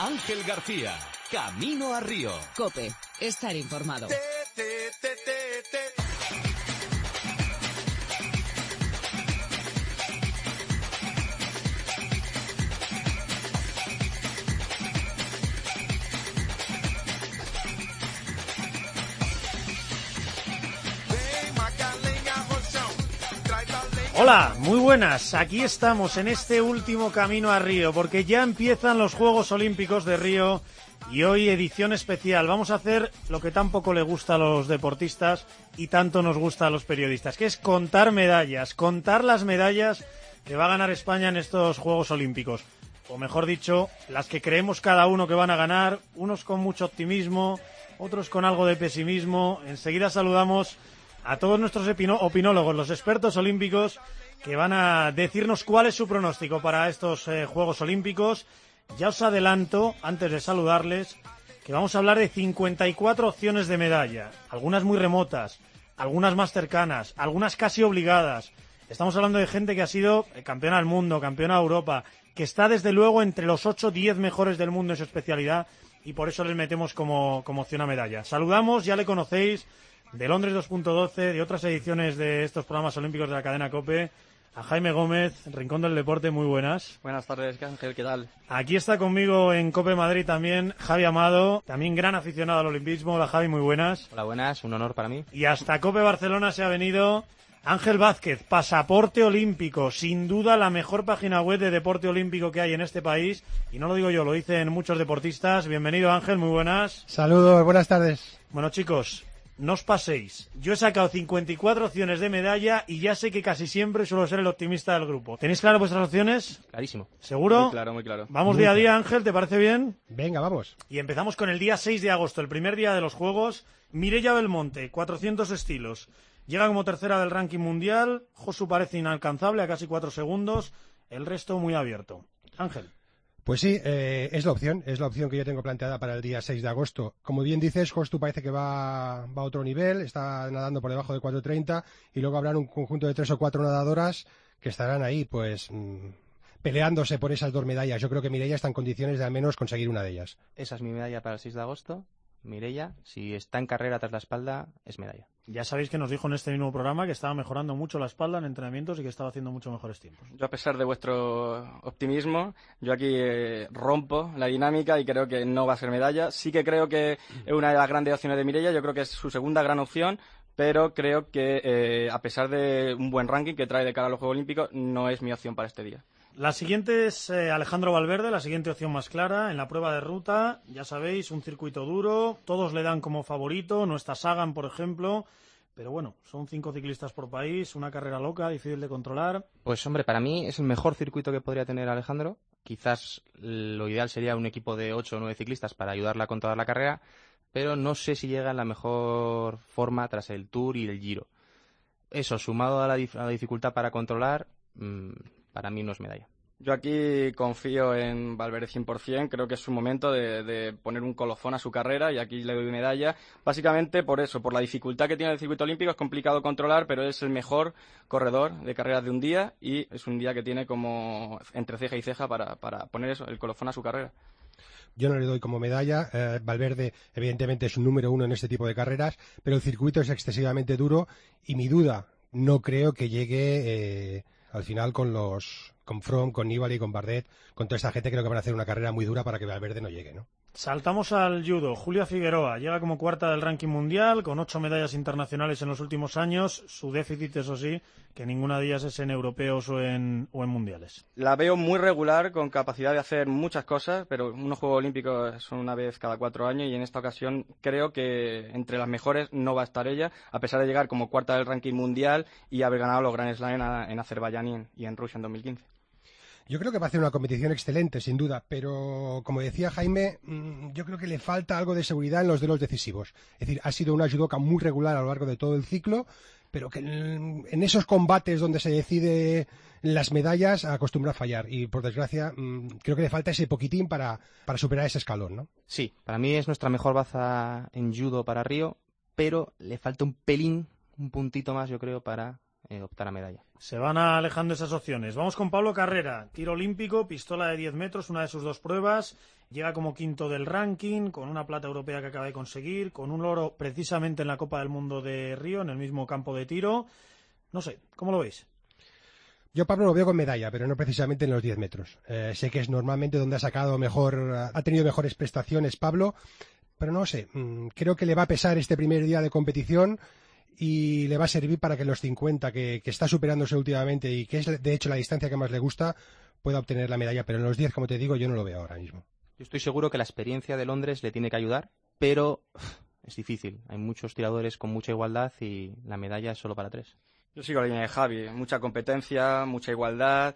Ángel García, Camino a Río. Cope, estar informado. Hola, muy buenas. Aquí estamos en este último camino a Río, porque ya empiezan los Juegos Olímpicos de Río y hoy edición especial. Vamos a hacer lo que tan poco le gusta a los deportistas y tanto nos gusta a los periodistas, que es contar medallas, contar las medallas que va a ganar España en estos Juegos Olímpicos. O mejor dicho, las que creemos cada uno que van a ganar, unos con mucho optimismo, otros con algo de pesimismo. Enseguida saludamos a todos nuestros opinólogos, los expertos olímpicos, que van a decirnos cuál es su pronóstico para estos eh, Juegos Olímpicos. Ya os adelanto, antes de saludarles, que vamos a hablar de 54 opciones de medalla, algunas muy remotas, algunas más cercanas, algunas casi obligadas. Estamos hablando de gente que ha sido eh, campeona del mundo, campeona de Europa, que está desde luego entre los 8 10 mejores del mundo en su especialidad y por eso les metemos como, como opción a medalla. Saludamos, ya le conocéis, de Londres 2.12, de otras ediciones de estos programas olímpicos de la cadena COPE, a Jaime Gómez, Rincón del Deporte, muy buenas. Buenas tardes, Ángel, ¿qué tal? Aquí está conmigo en COPE Madrid también Javi Amado, también gran aficionado al olimpismo. Hola Javi, muy buenas. Hola, buenas, un honor para mí. Y hasta COPE Barcelona se ha venido Ángel Vázquez, Pasaporte Olímpico, sin duda la mejor página web de deporte olímpico que hay en este país. Y no lo digo yo, lo dicen muchos deportistas. Bienvenido Ángel, muy buenas. Saludos, buenas tardes. Bueno chicos, no os paséis. Yo he sacado 54 opciones de medalla y ya sé que casi siempre suelo ser el optimista del grupo. ¿Tenéis claras vuestras opciones? Clarísimo. ¿Seguro? Muy claro, muy claro. Vamos día a día, Ángel, ¿te parece bien? Venga, vamos. Y empezamos con el día 6 de agosto, el primer día de los Juegos. Mireia Belmonte, 400 estilos. Llega como tercera del ranking mundial. Josu parece inalcanzable a casi 4 segundos. El resto muy abierto. Ángel. Pues sí, eh, es la opción, es la opción que yo tengo planteada para el día 6 de agosto. Como bien dices, Jostu parece que va, a otro nivel, está nadando por debajo de 4.30 y luego habrá un conjunto de tres o cuatro nadadoras que estarán ahí, pues, mmm, peleándose por esas dos medallas. Yo creo que Mireia está en condiciones de al menos conseguir una de ellas. Esa es mi medalla para el 6 de agosto. Mireia, si está en carrera tras la espalda, es medalla. Ya sabéis que nos dijo en este mismo programa que estaba mejorando mucho la espalda en entrenamientos y que estaba haciendo mucho mejores tiempos. Yo, a pesar de vuestro optimismo, yo aquí eh, rompo la dinámica y creo que no va a ser medalla. Sí que creo que es una de las grandes opciones de Mireia, yo creo que es su segunda gran opción, pero creo que eh, a pesar de un buen ranking que trae de cara a los Juegos Olímpicos, no es mi opción para este día. La siguiente es eh, Alejandro Valverde, la siguiente opción más clara. En la prueba de ruta, ya sabéis, un circuito duro. Todos le dan como favorito. No está Sagan, por ejemplo. Pero bueno, son cinco ciclistas por país, una carrera loca, difícil de controlar. Pues hombre, para mí es el mejor circuito que podría tener Alejandro. Quizás lo ideal sería un equipo de ocho o nueve ciclistas para ayudarla a controlar la carrera, pero no sé si llega en la mejor forma tras el Tour y el Giro. Eso, sumado a la, dificultad para controlar, mmm, para mí no es medalla. Yo aquí confío en Valverde 100%, creo que es su momento de, de, poner un colofón a su carrera y aquí le doy medalla. Básicamente por eso, por la dificultad que tiene el circuito olímpico, es complicado controlar, pero es el mejor corredor de carreras de un día y es un día que tiene como entre ceja y ceja para, para poner eso, el colofón a su carrera. Yo no le doy como medalla. Eh, Valverde, evidentemente, es un número uno en este tipo de carreras, pero el circuito es excesivamente duro y mi duda, no creo que llegue. Eh, al final con los con From, con Nibali, con Bardet, con toda esta gente creo que van a hacer una carrera muy dura para que Valverde no llegue, ¿no? Saltamos al judo. Julia Figueroa llega como cuarta del ranking mundial, con ocho medallas internacionales en los últimos años. Su déficit, eso sí, que ninguna de ellas es en europeos o en, o en mundiales. La veo muy regular, con capacidad de hacer muchas cosas, pero unos Juegos Olímpicos son una vez cada cuatro años y en esta ocasión creo que entre las mejores no va a estar ella, a pesar de llegar como cuarta del ranking mundial y haber ganado los Grand Slam en, Azerbaiyán y en, y en Rusia en 2015. Yo creo que va a hacer una competición excelente, sin duda, pero como decía Jaime, yo creo que le falta algo de seguridad en los duelos decisivos. Es decir, ha sido una judoka muy regular a lo largo de todo el ciclo, pero que en esos combates donde se decide las medallas acostumbra a fallar y por desgracia creo que le falta ese poquitín para, para superar ese escalón, ¿no? Sí, para mí es nuestra mejor baza en judo para Río, pero le falta un pelín, un puntito más yo creo para eh, optar a medalla. Se van alejando esas opciones. Vamos con Pablo Carrera, tiro olímpico, pistola de 10 metros, una de sus dos pruebas. Llega como quinto del ranking, con una plata europea que acaba de conseguir, con un oro precisamente en la Copa del Mundo de Río, en el mismo campo de tiro. No sé, ¿cómo lo veis? Yo Pablo lo veo con medalla, pero no precisamente en los 10 metros. Eh, sé que es normalmente donde ha sacado mejor, ha tenido mejores prestaciones Pablo, pero no sé, mm, creo que le va a pesar este primer día de competición y le va a servir para que los 50, que, que está superándose últimamente y que es de hecho la distancia que más le gusta, pueda obtener la medalla, pero en los 10, como te digo, yo no lo veo ahora mismo. Yo estoy seguro que la experiencia de Londres le tiene que ayudar, pero es difícil. Hay muchos tiradores con mucha igualdad y la medalla es solo para tres. Yo sigo la línea de Javi, mucha competencia, mucha igualdad.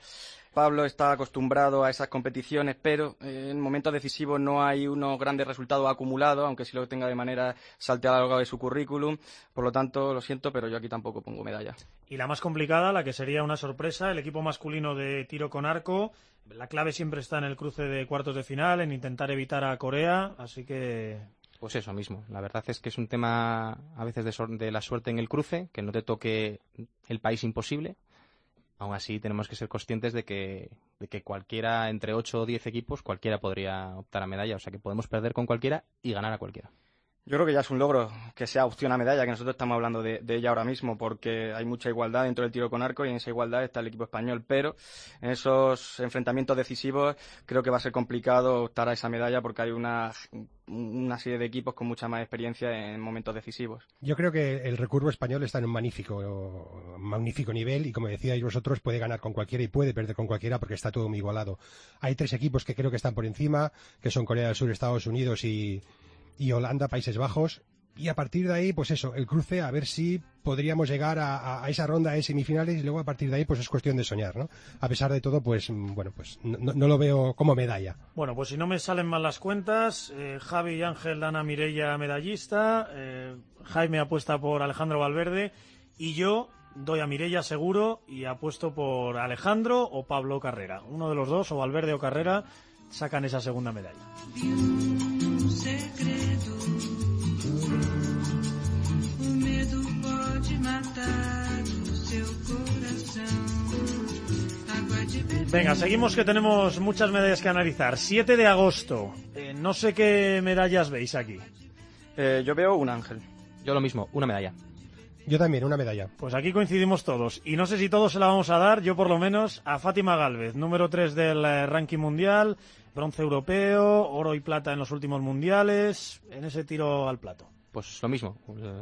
Pablo está acostumbrado a esas competiciones, pero eh, en momentos decisivos no hay unos grandes resultados acumulados, aunque sí lo tenga de manera salteada a lo largo de su currículum. Por lo tanto, lo siento, pero yo aquí tampoco pongo medalla. Y la más complicada, la que sería una sorpresa, el equipo masculino de tiro con arco. La clave siempre está en el cruce de cuartos de final, en intentar evitar a Corea, así que pues eso mismo. La verdad es que es un tema a veces de, de, la suerte en el cruce, que no te toque el país imposible. Aún así, tenemos que ser conscientes de que, de que cualquiera, entre 8 o 10 equipos, cualquiera podría optar a medalla. O sea que podemos perder con cualquiera y ganar a cualquiera. Yo creo que ya es un logro que sea opción a medalla, que nosotros estamos hablando de, de, ella ahora mismo, porque hay mucha igualdad dentro del tiro con arco y en esa igualdad está el equipo español. Pero en esos enfrentamientos decisivos creo que va a ser complicado optar a esa medalla porque hay una, una serie de equipos con mucha más experiencia en momentos decisivos. Yo creo que el recurvo español está en un magnífico, magnífico nivel y, como decíais vosotros, puede ganar con cualquiera y puede perder con cualquiera porque está todo muy igualado. Hay tres equipos que creo que están por encima, que son Corea del Sur, Estados Unidos y y Holanda, Países Bajos. Y a partir de ahí, pues eso, el cruce, a ver si podríamos llegar a, a, esa ronda de semifinales y luego a partir de ahí, pues es cuestión de soñar, ¿no? A pesar de todo, pues bueno, pues no, no lo veo como medalla. Bueno, pues si no me salen mal las cuentas, eh, Javi y Ángel dan a Mirella medallista, eh, Jaime apuesta por Alejandro Valverde y yo doy a Mirella seguro y apuesto por Alejandro o Pablo Carrera. Uno de los dos, o Valverde o Carrera, sacan esa segunda medalla. Venga, seguimos que tenemos muchas medallas que analizar. 7 de agosto. Eh, no sé qué medallas veis aquí. Eh, yo veo un ángel. Yo lo mismo, una medalla. Yo también, una medalla. Pues aquí coincidimos todos. Y no sé si todos se la vamos a dar, yo por lo menos, a Fátima Galvez, número 3 del eh, ranking mundial, bronce europeo, oro y plata en los últimos mundiales, en ese tiro al plato. Pues lo mismo,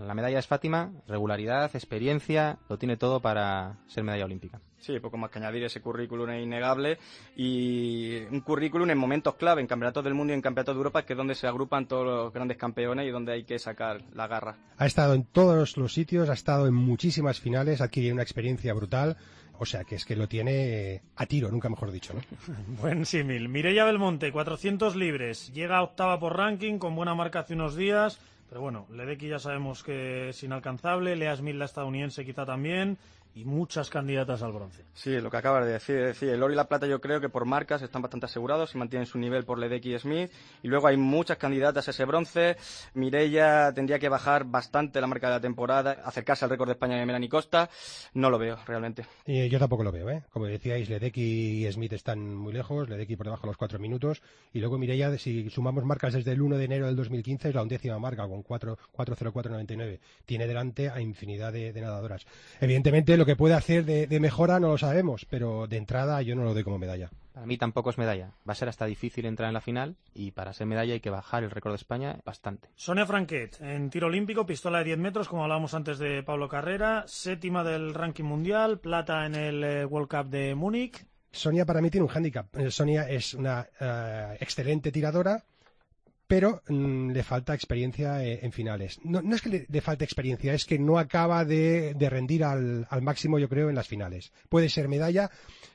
la medalla es Fátima, regularidad, experiencia, lo tiene todo para ser medalla olímpica. Sí, poco más que añadir, ese currículum es innegable y un currículum en momentos clave, en campeonatos del mundo y en campeonatos de Europa, que es donde se agrupan todos los grandes campeones y donde hay que sacar la garra. Ha estado en todos los sitios, ha estado en muchísimas finales, adquirido una experiencia brutal. O sea, que es que lo tiene a tiro, nunca mejor dicho, ¿no? Buen símil. Mireia Belmonte, 400 libres. Llega a octava por ranking, con buena marca hace unos días. Pero bueno, Ledecky ya sabemos que es inalcanzable. Lea Smith, la estadounidense, quizá también y muchas candidatas al bronce. Sí, lo que acabas de decir, decir, el oro y la plata yo creo que por marcas están bastante asegurados, se mantienen su nivel por Ledecky y Smith, y luego hay muchas candidatas a ese bronce. Mireia tendría que bajar bastante la marca de la temporada, acercarse al récord de España de Melanie Costa, no lo veo realmente. Y yo tampoco lo veo, ¿eh? Como decíais, Ledecky y Smith están muy lejos, Ledecky por debajo de los cuatro minutos, y luego Mireia, si sumamos marcas desde el 1 de enero del 2015, es la undécima marca con 4.04.99. Tiene delante a infinidad de, de nadadoras. Evidentemente, lo que puede hacer de, de, mejora no lo sabemos, pero de entrada yo no lo doy como medalla. Para mí tampoco es medalla. Va a ser hasta difícil entrar en la final y para ser medalla hay que bajar el récord de España bastante. Sonia Franquet, en tiro olímpico, pistola de 10 metros, como hablábamos antes de Pablo Carrera, séptima del ranking mundial, plata en el eh, World Cup de Múnich. Sonia para mí tiene un hándicap. Sonia es una uh, excelente tiradora, pero mmm, le falta experiencia eh, en finales. No, no es que le, le, falte experiencia, es que no acaba de, de rendir al, al, máximo, yo creo, en las finales. Puede ser medalla,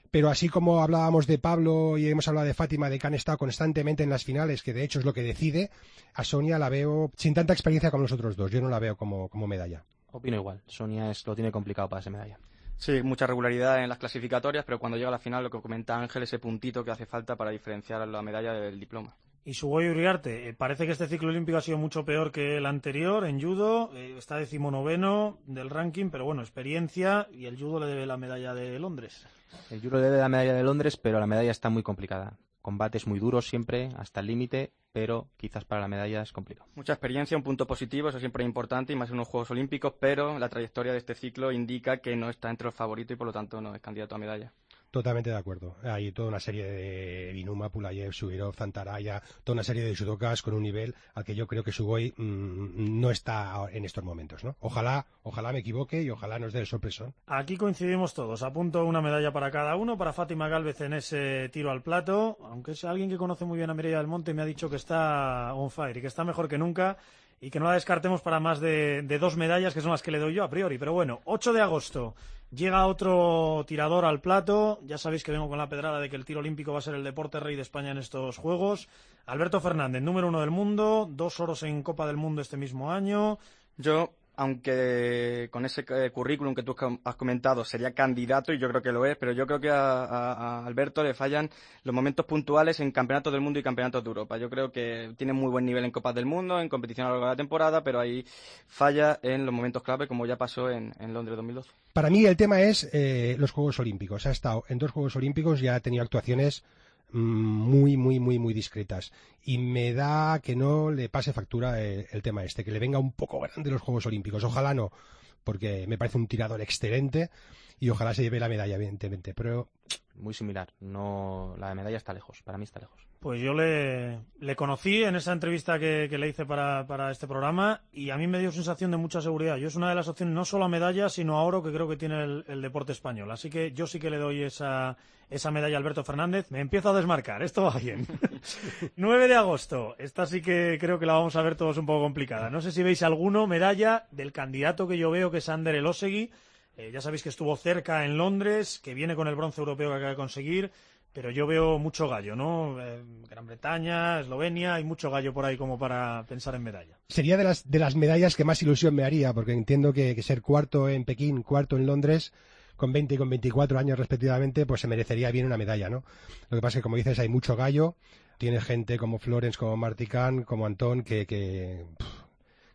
pero así como hablábamos de Pablo y hemos hablado de Fátima, de que han estado constantemente en las finales, que de hecho es lo que decide, a Sonia la veo sin tanta experiencia como los otros dos. Yo no la veo como, como medalla. Opino igual. Sonia es, lo tiene complicado para ser medalla. Sí, mucha regularidad en las clasificatorias, pero cuando llega a la final, lo que comenta Ángel, ese puntito que hace falta para diferenciar la medalla del diploma. Y Sugoi Uriarte, eh, parece que este ciclo olímpico ha sido mucho peor que el anterior en judo, eh, está decimonoveno del ranking, pero bueno, experiencia y el judo le debe la medalla de Londres. El judo le debe la medalla de Londres, pero la medalla está muy complicada. Combates muy duros siempre, hasta el límite, pero quizás para la medalla es complicado. Mucha experiencia, un punto positivo, eso siempre es importante, y más en unos Juegos Olímpicos, pero la trayectoria de este ciclo indica que no está entre los favoritos y por lo tanto no es candidato a medalla. Totalmente de acuerdo. Hay toda una serie de Binuma, Pulayev, Subirov, Zantaraya, toda una serie de judokas con un nivel al que yo creo que Sugoi mmm, no está en estos momentos, ¿no? Ojalá, ojalá me equivoque y ojalá nos dé el sorpresón. Aquí coincidimos todos. Apunto una medalla para cada uno, para Fátima Galvez en ese tiro al plato, aunque es alguien que conoce muy bien a Mireia del Monte me ha dicho que está on fire y que está mejor que nunca y que no la descartemos para más de, de, dos medallas, que son las que le doy yo a priori. Pero bueno, 8 de agosto llega otro tirador al plato. Ya sabéis que vengo con la pedrada de que el tiro olímpico va a ser el deporte rey de España en estos Juegos. Alberto Fernández, número uno del mundo, dos oros en Copa del Mundo este mismo año. Yo aunque con ese currículum que tú has comentado sería candidato, y yo creo que lo es, pero yo creo que a, Alberto le fallan los momentos puntuales en campeonatos del mundo y campeonatos de Europa. Yo creo que tiene muy buen nivel en Copas del Mundo, en competición a lo largo de la temporada, pero ahí falla en los momentos clave, como ya pasó en, en Londres 2012. Para mí el tema es eh, los Juegos Olímpicos. Ha estado en dos Juegos Olímpicos, ya ha tenido actuaciones muy, muy, muy, muy discretas. Y me da que no le pase factura el, el, tema este, que le venga un poco grande los Juegos Olímpicos. Ojalá no, porque me parece un tirador excelente y ojalá se lleve la medalla, evidentemente. Pero muy similar. No, la medalla está lejos. Para mí está lejos. Pues yo le, le conocí en esa entrevista que, que le hice para, para, este programa y a mí me dio sensación de mucha seguridad. Yo es una de las opciones no solo a medalla, sino a oro que creo que tiene el, el deporte español. Así que yo sí que le doy esa, esa medalla a Alberto Fernández. Me empiezo a desmarcar. Esto va bien. 9 de agosto. Esta sí que creo que la vamos a ver todos un poco complicada. No sé si veis alguno medalla del candidato que yo veo que es Ander Elosegui. Eh, ya sabéis que estuvo cerca en Londres, que viene con el bronce europeo que acaba de conseguir, pero yo veo mucho gallo, ¿no? Eh, Gran Bretaña, Eslovenia, hay mucho gallo por ahí como para pensar en medalla. Sería de las, de las medallas que más ilusión me haría, porque entiendo que, ser cuarto en Pekín, cuarto en Londres, con 20 y con 24 años respectivamente, pues se merecería bien una medalla, ¿no? Lo que pasa es que, como dices, hay mucho gallo, tiene gente como Florence, como Marticán, como Antón, que, que,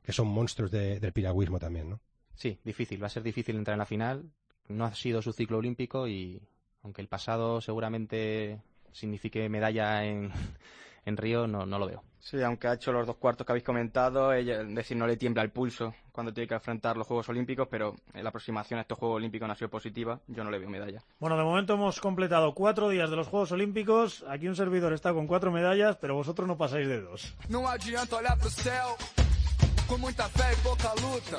son monstruos de, del piragüismo también, ¿no? Sí, difícil. Va a ser difícil entrar en la final. No ha sido su ciclo olímpico y aunque el pasado seguramente signifique medalla en, en Río, no, no lo veo. Sí, aunque ha hecho los dos cuartos que habéis comentado, ella, es decir, no le tiembla el pulso cuando tiene que enfrentar los Juegos Olímpicos, pero la aproximación a estos Juegos Olímpicos no ha sido positiva, yo no le veo medalla. Bueno, de momento hemos completado cuatro días de los Juegos Olímpicos, aquí un servidor está con cuatro medallas, pero vosotros no pasáis de dos. No adianta olhar pro céu, con muita fe y poca luta.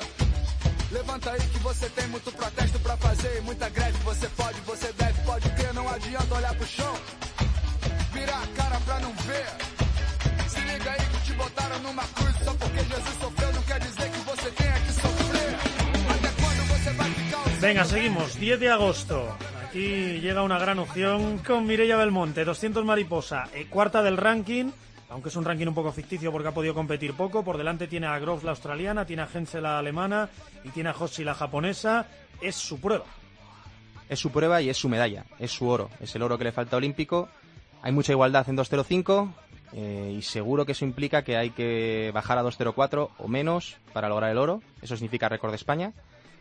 Levanta aí que você tem muito protesto pra fazer, muita greve, você pode, você deve, pode ter, não adianta olhar pro chão, virar a cara pra não ver. Se liga aí que te botaram numa cruz só porque Jesus sofreu, não quer dizer que você tenha que sofrer. Até quando você vai ficar Venga, seguimos, 10 de agosto. Aquí llega una gran opción con Mireia Belmonte, 200 mariposa, eh, cuarta del ranking aunque es un ranking un poco ficticio porque ha podido competir poco. Por delante tiene a Groves la australiana, tiene a Hensel la alemana y tiene a Hoshi la japonesa. Es su prueba. Es su prueba y es su medalla, es su oro, es el oro que le falta olímpico. Hay mucha igualdad en 2.05 eh, y seguro que eso implica que hay que bajar a 2.04 o menos para lograr el oro. Eso significa récord de España.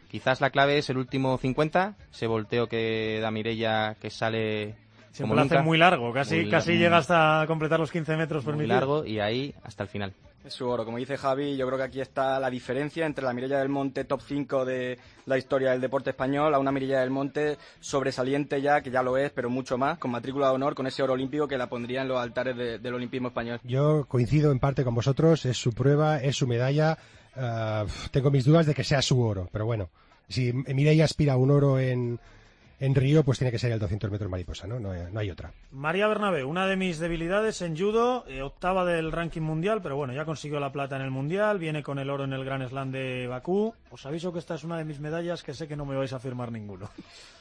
Quizás la clave es el último 50, ese volteo que da Mirella que sale Siempre lo hace muy largo, casi, muy, casi muy, llega hasta completar los 15 metros muy permitidos. largo y ahí hasta el final. Es su oro, como dice Javi, yo creo que aquí está la diferencia entre la Mirella del Monte top 5 de la historia del deporte español a una Mirella del Monte sobresaliente ya, que ya lo es, pero mucho más, con matrícula de honor, con ese oro olímpico que la pondría en los altares de, del olimpismo español. Yo coincido en parte con vosotros, es su prueba, es su medalla. Uh, tengo mis dudas de que sea su oro, pero bueno, si Mireia aspira a un oro en, en Río, pues tiene que ser el 200 metros mariposa, ¿no? No, no hay otra. María Bernabé, una de mis debilidades en judo, eh, octava del ranking mundial, pero bueno, ya consiguió la plata en el mundial, viene con el oro en el Gran Slam de Bakú. Os aviso que esta es una de mis medallas que sé que no me vais a firmar ninguno.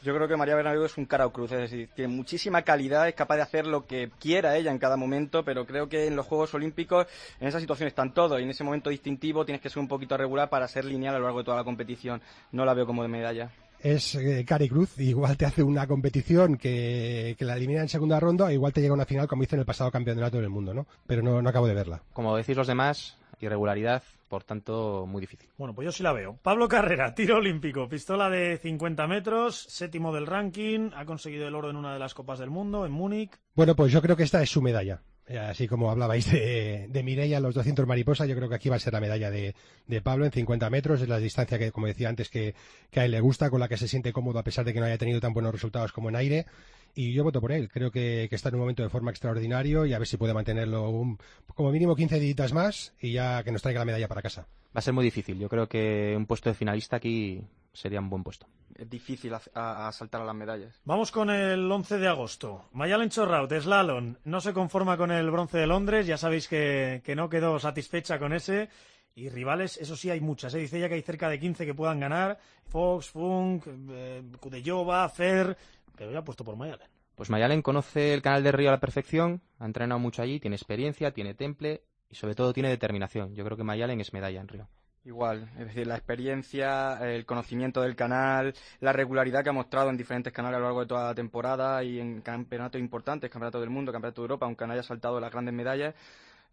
Yo creo que María Bernabé es un cara o cruz, es decir, tiene muchísima calidad, es capaz de hacer lo que quiera ella en cada momento, pero creo que en los Juegos Olímpicos, en esa situación están todos, y en ese momento distintivo tienes que ser un poquito regular para ser lineal a lo largo de toda la competición. No la veo como de medalla. Es eh, Cari Cruz. Igual te hace una competición que, que la elimina en segunda ronda, igual te llega a una final como hizo en el pasado campeonato del mundo, ¿no? Pero no, no acabo de verla. Como decís los demás, irregularidad, por tanto, muy difícil. Bueno, pues yo sí la veo. Pablo Carrera, tiro olímpico, pistola de 50 metros, séptimo del ranking, ha conseguido el oro en una de las Copas del Mundo, en Múnich. Bueno, pues yo creo que esta es su medalla. Así como hablabais de, de Mireia los 200 mariposa, yo creo que aquí va a ser la medalla de, de Pablo en 50 metros. Es la distancia que, como decía antes, que, que a él le gusta, con la que se siente cómodo a pesar de que no haya tenido tan buenos resultados como en aire. Y yo voto por él. Creo que, que está en un momento de forma extraordinario y a ver si puede mantenerlo un- como mínimo 15 días más y ya que nos traiga la medalla para casa. Va a ser muy difícil. Yo creo que un puesto de finalista aquí sería un buen puesto. Es difícil a, a- a saltar a las medallas. Vamos con el 11 de agosto. Mayalen Chorraut, slalom, no se conforma con el bronce de Londres, ya sabéis que, que no quedó satisfecha con ese. Y rivales, eso sí, hay muchas. ¿eh? Dice ella que hay cerca de 15 que puedan ganar. Fox, Funk, eh, Kudelyova, Fer. Pero ya ha puesto por Mayalen. Pues Mayalen conoce el canal de Río a la perfección, ha entrenado mucho allí, tiene experiencia, tiene temple y sobre todo tiene determinación. Yo creo que Mayalen es medalla en Río. Igual, es decir, la experiencia, el conocimiento del canal, la regularidad que ha mostrado en diferentes canales a lo largo de toda la temporada y en campeonatos importantes, campeonato del mundo, campeonato de Europa, aunque no haya saltado las grandes medallas,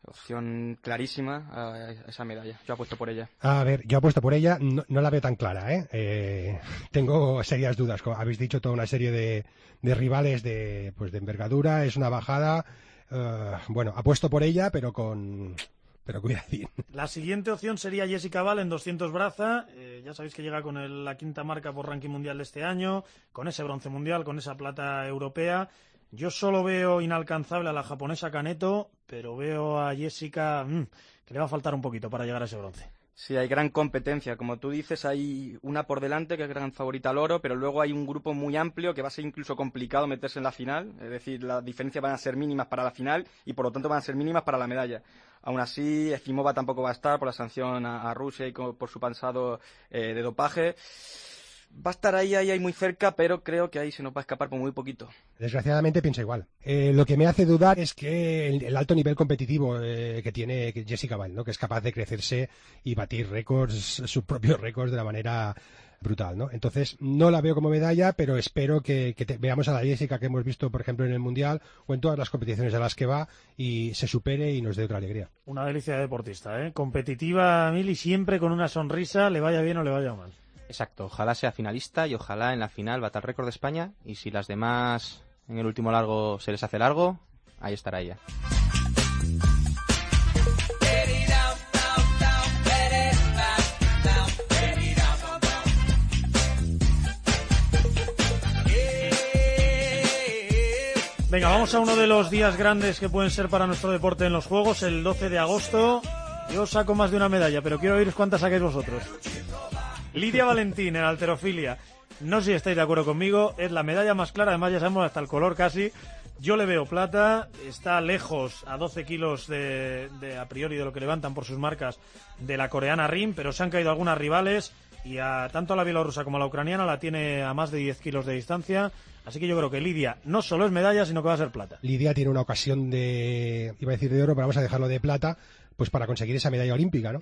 opción clarísima a esa medalla. Yo apuesto por ella. A ver, yo apuesto por ella, no, no la veo tan clara, ¿eh? Eh, tengo serias dudas. Como Habéis dicho toda una serie de, de rivales de, pues de envergadura, es una bajada. eh, bueno, apuesto por ella, pero con. Pero cuidadín. La siguiente opción sería Jessica Val en 200 braza. Eh, ya sabéis que llega con el- la quinta marca por ranking mundial de este año, con ese bronce mundial, con esa plata europea. Yo solo veo inalcanzable a la japonesa Caneto, pero veo a Jessica mm, que le va a faltar un poquito para llegar a ese bronce. Sí, hay gran competencia. Como tú dices, hay una por delante que es gran favorita al oro, pero luego hay un grupo muy amplio que va a ser incluso complicado meterse en la final. Es decir, las diferencias van a ser mínimas para la final y por lo tanto van a ser mínimas para la medalla. Aún así, Efimova tampoco va a estar por la sanción a, Rusia y por su pasado eh, de dopaje. Va a estar ahí, ahí, ahí muy cerca, pero creo que ahí se nos va a escapar por muy poquito. Desgraciadamente pienso igual. Eh, lo que me hace dudar es que el, el alto nivel competitivo eh, que tiene Jessica Val, ¿no? que es capaz de crecerse y batir récords, sus propios récords de la manera brutal, ¿no? Entonces, no la veo como medalla, pero espero que, que te- veamos a la Jessica que hemos visto, por ejemplo, en el Mundial o en todas las competiciones a las que va y se supere y nos dé otra alegría. Una delicia de deportista, ¿eh? Competitiva, Mili, siempre con una sonrisa, le vaya bien o le vaya mal. Exacto, ojalá sea finalista y ojalá en la final bata el récord de España y si las demás en el último largo se les hace largo, ahí estará ella. Venga, vamos a uno de los días grandes que pueden ser para nuestro deporte en los Juegos, el 12 de agosto. Yo saco más de una medalla, pero quiero oíros cuántas saquéis vosotros. Lidia Valentín en alterofilia. No sé si estáis de acuerdo conmigo, es la medalla más clara, además ya sabemos hasta el color casi. Yo le veo plata, está lejos a 12 kilos de, de a priori de lo que levantan por sus marcas de la coreana Rim, pero se han caído algunas rivales y a, tanto a la bielorrusa como a la ucraniana la tiene a más de 10 kilos de distancia. Así que yo creo que Lidia no solo es medalla, sino que va a ser plata. Lidia tiene una ocasión de, iba a decir de oro, pero vamos a dejarlo de plata, pues para conseguir esa medalla olímpica, ¿no?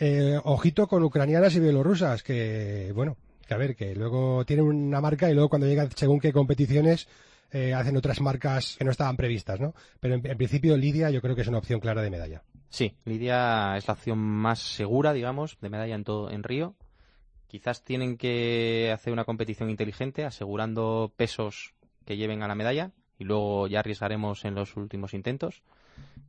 Eh, ojito con ucranianas y bielorrusas, que, bueno, que a ver, que luego tienen una marca y luego cuando llegan según qué competiciones eh, hacen otras marcas que no estaban previstas, ¿no? Pero en, en principio Lidia yo creo que es una opción clara de medalla. Sí, Lidia es la opción más segura, digamos, de medalla en todo en Río. Quizás tienen que hacer una competición inteligente, asegurando pesos que lleven a la medalla y luego ya arriesgaremos en los últimos intentos.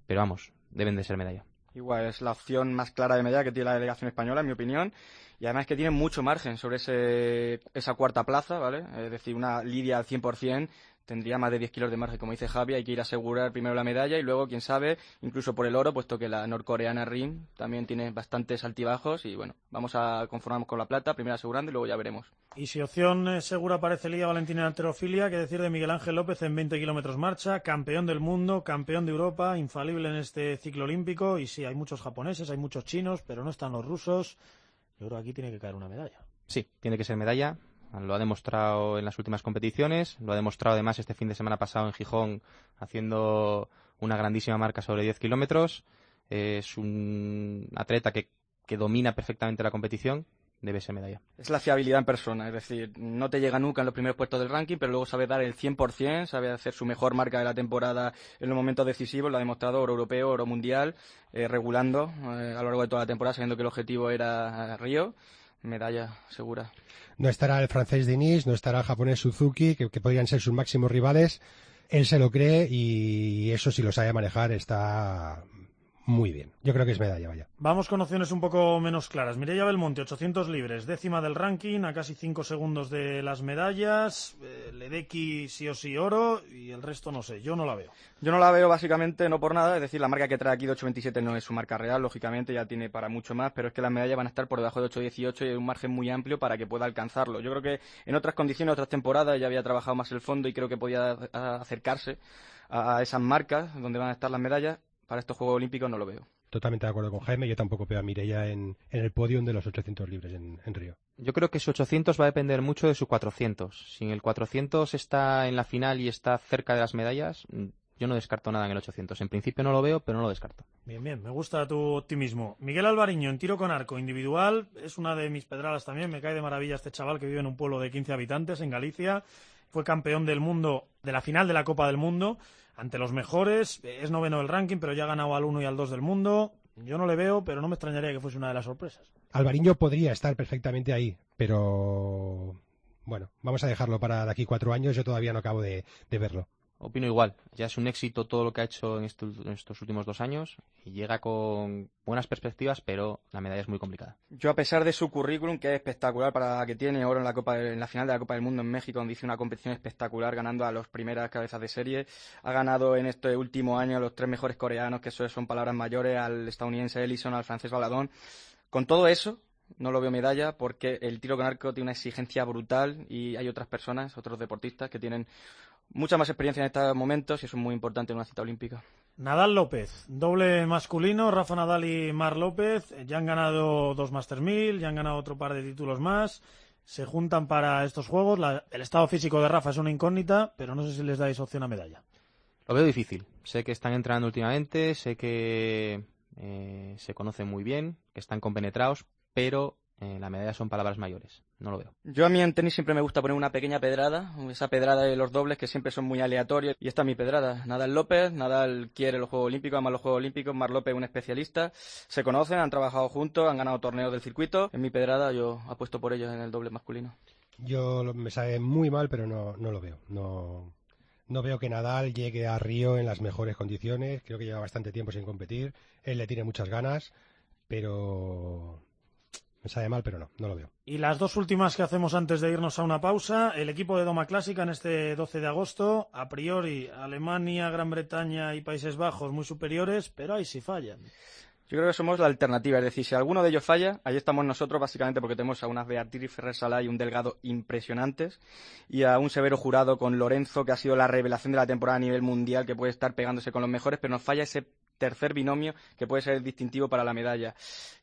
Pero vamos, deben de ser medalla. Igual, es la opción más clara de medalla que tiene la delegación española, en mi opinión. Y además que tiene mucho margen sobre ese, esa cuarta plaza, ¿vale? Es decir, una Lidia al 100% tendría más de 10 kilos de margen, como dice Javi. Hay que ir a asegurar primero la medalla y luego, quién sabe, incluso por el oro, puesto que la norcoreana Rim también tiene bastantes altibajos. Y bueno, vamos a conformarnos con la plata, primero asegurando y luego ya veremos. Y si opción eh, segura parece Lidia Valentín en alterofilia, que decir de Miguel Ángel López en 20 kilómetros marcha, campeón del mundo, campeón de Europa, infalible en este ciclo olímpico. Y sí, hay muchos japoneses, hay muchos chinos, pero no están los rusos. Yo creo que aquí tiene que caer una medalla. Sí, tiene que ser medalla. Lo ha demostrado en las últimas competiciones. Lo ha demostrado además este fin de semana pasado en Gijón haciendo una grandísima marca sobre 10 kilómetros. Es un atleta que, que domina perfectamente la competición. debe ser medalla. Es la fiabilidad en persona, es decir, no te llega nunca en los primeros puestos del ranking, pero luego sabe dar el 100%, sabe hacer su mejor marca de la temporada en los momentos decisivos, lo ha demostrado oro europeo, oro mundial, eh, regulando eh, a lo largo de toda la temporada, sabiendo que el objetivo era Río, medalla segura. No estará el francés Denis, no estará el japonés Suzuki, que, que podrían ser sus máximos rivales. Él se lo cree y eso si lo sabe manejar está muy bien. Yo creo que es medalla, vaya. Vamos con opciones un poco menos claras. Mireia Belmonte, 800 libres, décima del ranking, a casi 5 segundos de las medallas. Eh, Ledecky sí o sí oro y el resto no sé, yo no la veo. Yo no la veo básicamente no por nada, es decir, la marca que trae aquí de 8.27 no es su marca real, lógicamente ya tiene para mucho más, pero es que las medallas van a estar por debajo de 8.18 y hay un margen muy amplio para que pueda alcanzarlo. Yo creo que en otras condiciones, otras temporadas ya había trabajado más el fondo y creo que podía acercarse a esas marcas donde van a estar las medallas para estos Juegos Olímpicos no lo veo. Totalmente de acuerdo con Jaime. Yo tampoco veo a Mireia en, el podio de los 800 libres en, Río. Yo creo que su 800 va a depender mucho de su 400. Si en el 400 está en la final y está cerca de las medallas, mm, yo no descarto nada en el 800. En principio no lo veo, pero no lo descarto. Bien, bien, me gusta tu optimismo. Miguel Alvariño, en tiro con arco individual, es una de mis pedradas también. Me cae de maravilla este chaval que vive en un pueblo de 15 habitantes en Galicia. Fue campeón del mundo, de la final de la Copa del Mundo ante los mejores. Es noveno del ranking, pero ya ha ganado al 1 y al 2 del mundo. Yo no le veo, pero no me extrañaría que fuese una de las sorpresas. Alvariño podría estar perfectamente ahí, pero bueno, vamos a dejarlo para de aquí cuatro años. Yo todavía no acabo de verlo. Opino igual. Ya es un éxito todo lo que ha hecho en estos, últimos dos años y llega con buenas perspectivas, pero la medalla es muy complicada. Yo, a pesar de su currículum, que es espectacular para la que tiene ahora en la, Copa, en la final de la Copa del Mundo en México, donde hizo una competición espectacular, ganando a las primeras cabezas de serie, ha ganado en este último año los tres mejores coreanos, que eso son palabras mayores, al estadounidense Ellison, al francés Baladón. Con todo eso, no lo veo medalla porque el tiro con arco tiene una exigencia brutal y hay otras personas, otros deportistas que tienen mucha más experiencia en estos momentos y eso es muy importante en una cita olímpica. Nadal López, doble masculino, Rafa Nadal y Mar López, ya han ganado dos Masters 1000, ya han ganado otro par de títulos más, se juntan para estos juegos, el estado físico de Rafa es una incógnita, pero no sé si les dais opción a medalla. Lo veo difícil, sé que están entrando últimamente, sé que eh, se conocen muy bien, que están compenetrados, pero eh, la medalla son palabras mayores. No lo veo. Yo a mí en tenis siempre me gusta poner una pequeña pedrada, esa pedrada de los dobles que siempre son muy aleatorios. Y esta es mi pedrada. Nadal López, Nadal quiere los Juegos Olímpicos, ama los Juegos Olímpicos. Mar López un especialista. Se conocen, han trabajado juntos, han ganado torneos del circuito. En mi pedrada yo apuesto por ellos en el doble masculino. Yo me sabe muy mal, pero no, no lo veo. No, no veo que Nadal llegue a Río en las mejores condiciones. Creo que lleva bastante tiempo sin competir. Él le tiene muchas ganas, pero me sabe mal, pero no, no lo veo. Y las dos últimas que hacemos antes de irnos a una pausa, el equipo de Doma Clásica en este 12 de agosto, a priori Alemania, Gran Bretaña y Países Bajos muy superiores, pero ahí sí fallan. Yo creo que somos la alternativa, es decir, si alguno de ellos falla, ahí estamos nosotros básicamente porque tenemos a unas Beatriz Ferrer Salá y un Delgado impresionantes y a un severo jurado con Lorenzo que ha sido la revelación de la temporada a nivel mundial que puede estar pegándose con los mejores, pero nos falla ese tercer binomio que puede ser distintivo para la medalla.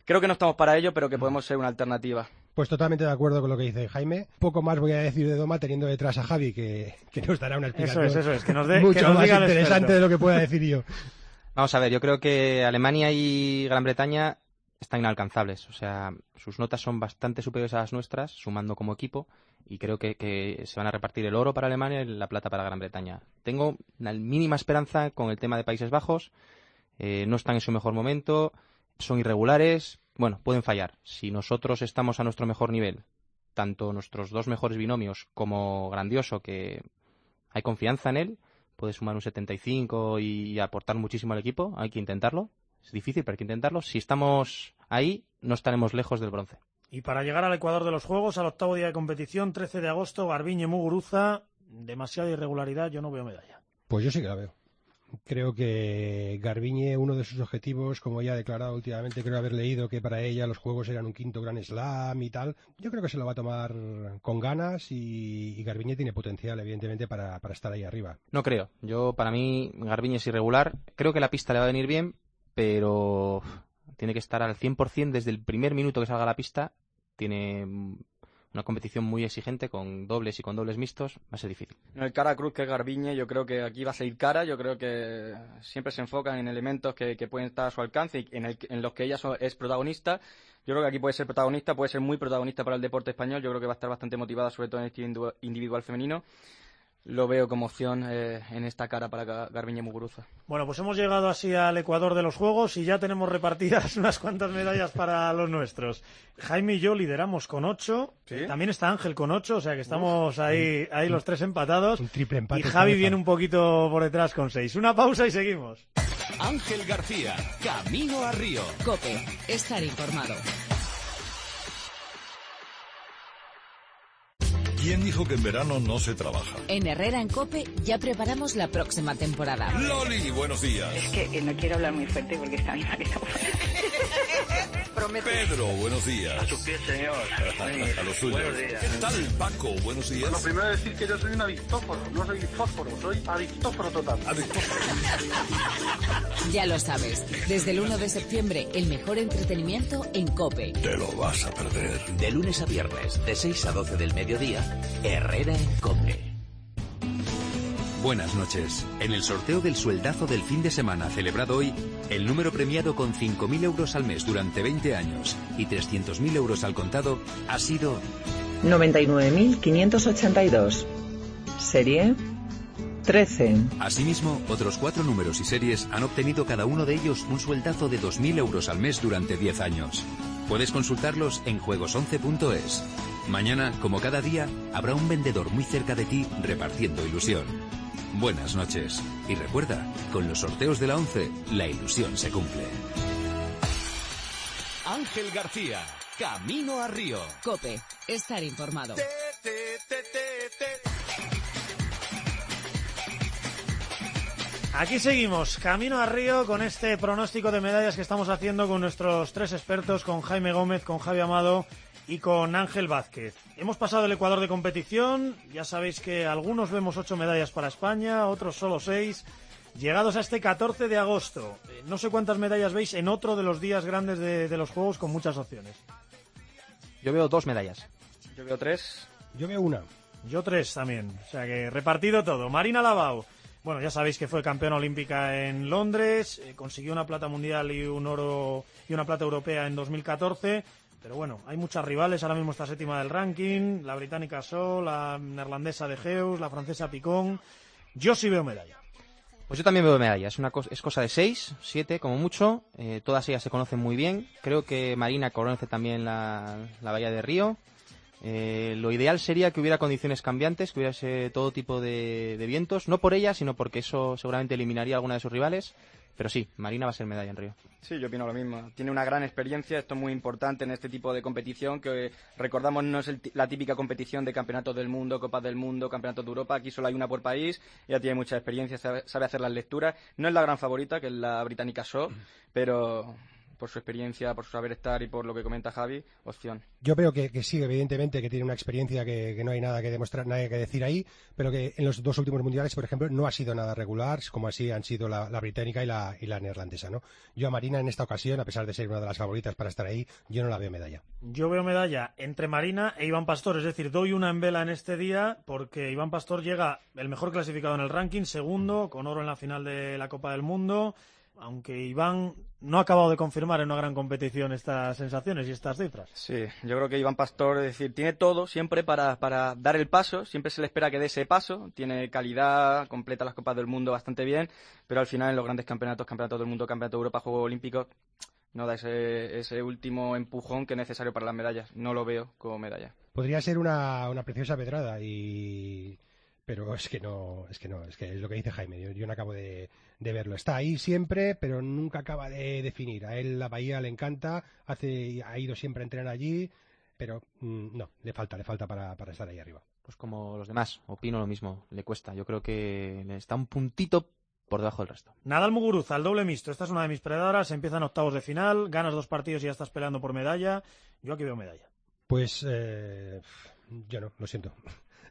Creo que no estamos para ello, pero que podemos ser una alternativa. Pues totalmente de acuerdo con lo que dice Jaime. Poco más voy a decir de Doma teniendo detrás a Javi, que, nos dará una explicación eso es, eso es, que nos dé, mucho más interesante de lo que pueda decir yo. Vamos a ver, yo creo que Alemania y Gran Bretaña están inalcanzables. O sea, sus notas son bastante superiores a las nuestras, sumando como equipo, y creo que, se van a repartir el oro para Alemania y la plata para Gran Bretaña. Tengo una mínima esperanza con el tema de Países Bajos. Eh, no están en su mejor momento, son irregulares, bueno, pueden fallar. Si nosotros estamos a nuestro mejor nivel, tanto nuestros dos mejores binomios como Grandioso, que hay confianza en él, puede sumar un 75 y, aportar muchísimo al equipo, hay que intentarlo. Es difícil, pero hay que intentarlo. Si estamos ahí, no estaremos lejos del bronce. Y para llegar al Ecuador de los Juegos, al octavo día de competición, 13 de agosto, Garbiñe Muguruza, demasiada irregularidad, yo no veo medalla. Pues yo sí que la veo. Creo que Garbiñe, uno de sus objetivos, como ya ha declarado últimamente, creo haber leído que para ella los juegos eran un quinto gran slam y tal. Yo creo que se lo va a tomar con ganas y, y Garbiñe tiene potencial, evidentemente, para, estar ahí arriba. No creo. Yo, para mí, Garbiñe es irregular. Creo que la pista le va a venir bien, pero tiene que estar al 100% desde el primer minuto que salga a la pista. Tiene una competición muy exigente con dobles y con dobles mixtos, va a ser difícil. El cara cruz que es Garbiñe, yo creo que aquí va a seguir cara, yo creo que siempre se enfocan en elementos que, que pueden estar a su alcance y en, el- en los que ella es protagonista. Yo creo que aquí puede ser protagonista, puede ser muy protagonista para el deporte español, yo creo que va a estar bastante motivada, sobre todo en este individu- individual femenino. Lo veo como opción eh, en esta cara para Ga- Garbiñe Muguruza. Bueno, pues hemos llegado así al Ecuador de los Juegos y ya tenemos repartidas unas cuantas medallas para los nuestros. Jaime y yo lideramos con ocho. ¿Sí? También está Ángel con ocho, o sea que estamos ahí, ahí los tres empatados. Un triple empate. Y Javi viene un poquito por detrás con seis. Una pausa y seguimos. Ángel García, Camino a Río. Cope, estar informado. ¿Quién dijo que en verano no se trabaja? En Herrera en Cope ya preparamos la próxima temporada. Loli, buenos días. que no quiero hablar muy fuerte porque está mi marido. Pedro, buenos días. A sus pies, señor. A lo suyo. Buenos días. ¿Qué tal, Paco? Buenos días. Lo primero es decir que yo soy un adictóforo, no soy fósforo, soy adictóforo total. Adicto. Ya lo sabes, desde el 1 de septiembre el mejor entretenimiento en Cope. Te lo vas a perder. De lunes a viernes, de 6 a 12 del mediodía, Herrera en Cope. Buenas noches. En el sorteo del sueldazo del fin de semana celebrado hoy, el número premiado con 5.000 euros al mes durante 20 años y 300.000 euros al contado ha sido 99.582. Serie 13. Asimismo, otros cuatro números y series han obtenido cada uno de ellos un sueldazo de 2.000 euros al mes durante 10 años. Puedes consultarlos en juegos11.es. Mañana, como cada día, habrá un vendedor muy cerca de ti repartiendo ilusión. Buenas noches. Y recuerda, con los sorteos de la 11, la ilusión se cumple. Ángel García, Camino a Río. Cope, estar informado. Aquí seguimos, camino a Río con este pronóstico de medallas que estamos haciendo con nuestros tres expertos, con Jaime Gómez, con Javi Amado y con Ángel Vázquez. Hemos pasado el Ecuador de competición, ya sabéis que algunos vemos ocho medallas para España, otros solo seis. Llegados a este 14 de agosto, eh, no sé cuántas medallas veis en otro de los días grandes de, de los Juegos con muchas opciones. Yo veo dos medallas. Yo veo tres. Yo veo una. Yo tres también, o sea que repartido todo. Marina Lavao, bueno, ya sabéis que fue campeona olímpica en Londres, eh, consiguió una plata mundial y un oro y una plata europea en 2014, pero bueno, hay muchas rivales, ahora mismo está séptima del ranking, la británica Sol, la neerlandesa de Geus, la francesa Picón. Yo sí veo medalla. Pues yo también veo medallas. Es, una es cosa de seis, siete como mucho. Eh, todas ellas se conocen muy bien. Creo que Marina conoce también la, la Bahía de Río. Eh, lo ideal sería que hubiera condiciones cambiantes, que hubiese todo tipo de, de vientos. No por ella, sino porque eso seguramente eliminaría a alguna de sus rivales. Pero sí, Marina va a ser medalla en Río. Sí, yo opino lo mismo. Tiene una gran experiencia, esto es muy importante en este tipo de competición, que recordamos no es el la típica competición de campeonatos del mundo, copas del mundo, campeonatos de Europa, aquí solo hay una por país, ella tiene mucha experiencia, sabe, sabe hacer las lecturas. No es la gran favorita, que es la británica Shaw, pero por su experiencia, por su saber estar y por lo que comenta Javi, opción. Yo veo que, que sí, evidentemente, que tiene una experiencia que, que no hay nada que demostrar, nada que decir ahí, pero que en los dos últimos mundiales, por ejemplo, no ha sido nada regular, como así han sido la, la británica y la, y la neerlandesa, ¿no? Yo a Marina en esta ocasión, a pesar de ser una de las favoritas para estar ahí, yo no la veo medalla. Yo veo medalla entre Marina e Iván Pastor, es decir, doy una en vela en este día porque Iván Pastor llega el mejor clasificado en el ranking, segundo, con oro en la final de la Copa del Mundo, aunque Iván no ha acabado de confirmar en una gran competición estas sensaciones y estas cifras. Sí, yo creo que Iván Pastor, es decir, tiene todo siempre para, para dar el paso, siempre se le espera que dé ese paso, tiene calidad, completa las Copas del Mundo bastante bien, pero al final en los grandes campeonatos, Campeonato del Mundo, Campeonato de Europa, Juegos Olímpicos, no da ese, ese último empujón que es necesario para las medallas. No lo veo como medalla. Podría ser una, una preciosa pedrada y pero es que no es que no es que es lo que dice Jaime yo, yo no acabo de, de verlo está ahí siempre pero nunca acaba de definir a él la bahía le encanta hace ha ido siempre a entrenar allí pero mm, no le falta le falta para, para estar ahí arriba Pues como los demás, opino lo mismo. Le cuesta. Yo creo que le está un puntito por debajo del resto. Nadal Muguruza, al doble mixto. Esta es una de mis predadoras. Empiezan octavos de final, ganas dos partidos y ya estás peleando por medalla. Yo aquí veo medalla. pues eh, yo no lo siento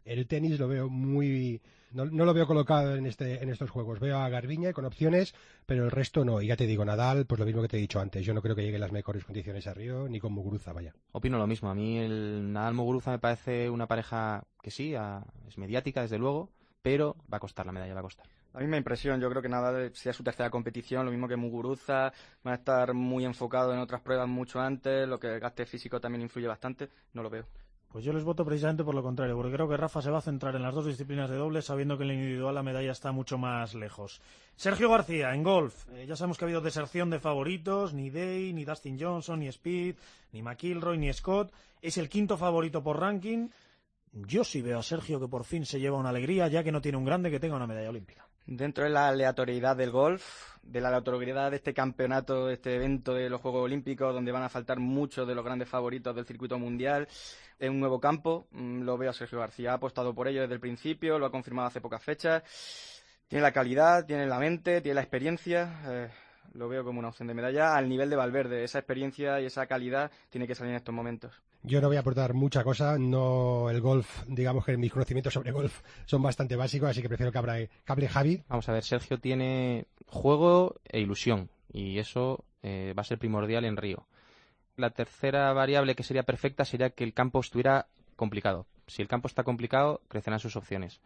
el tenis lo veo muy no, no, lo veo colocado en este en estos juegos. Veo a Garbiñe con opciones, pero el resto no. Y ya te digo, Nadal, pues lo mismo que te he dicho antes. Yo no creo que llegue en las mejores condiciones a Río, ni con Muguruza, vaya. Opino lo mismo. A mí el Nadal Muguruza me parece una pareja que sí, a, es mediática, desde luego, pero va a costar la medalla, va a costar. La misma impresión, yo creo que Nadal sea su tercera competición, lo mismo que Muguruza, va a estar muy enfocado en otras pruebas mucho antes, lo que el gaste físico también influye bastante, no lo veo. Pues yo les voto precisamente por lo contrario, porque creo que Rafa se va a centrar en las dos disciplinas de doble, sabiendo que en la individual la medalla está mucho más lejos. Sergio García, en golf. Eh, ya sabemos que ha habido deserción de favoritos, ni Day, ni Dustin Johnson, ni Speed, ni McIlroy, ni Scott. Es el quinto favorito por ranking. Yo sí veo a Sergio que por fin se lleva una alegría, ya que no tiene un grande que tenga una medalla olímpica. Dentro de la aleatoriedad del golf, de la aleatoriedad de este campeonato, de este evento de los Juegos Olímpicos, donde van a faltar muchos de los grandes favoritos del circuito mundial, en un nuevo campo, mm, lo veo a Sergio García. Ha apostado por ello desde el principio, lo ha confirmado hace pocas fechas. Tiene la calidad, tiene la mente, tiene la experiencia. Eh, lo veo como una opción de medalla al nivel de Valverde. Esa experiencia y esa calidad tiene que salir en estos momentos. Yo no voy a aportar mucha cosa, no el golf, digamos que mis conocimientos sobre golf son bastante básicos, así que prefiero que, hable, que hable Javi. Vamos a ver, Sergio tiene juego e ilusión, y eso eh, va a ser primordial en Río. La tercera variable que sería perfecta sería que el campo estuviera complicado. Si el campo está complicado, crecerán sus opciones.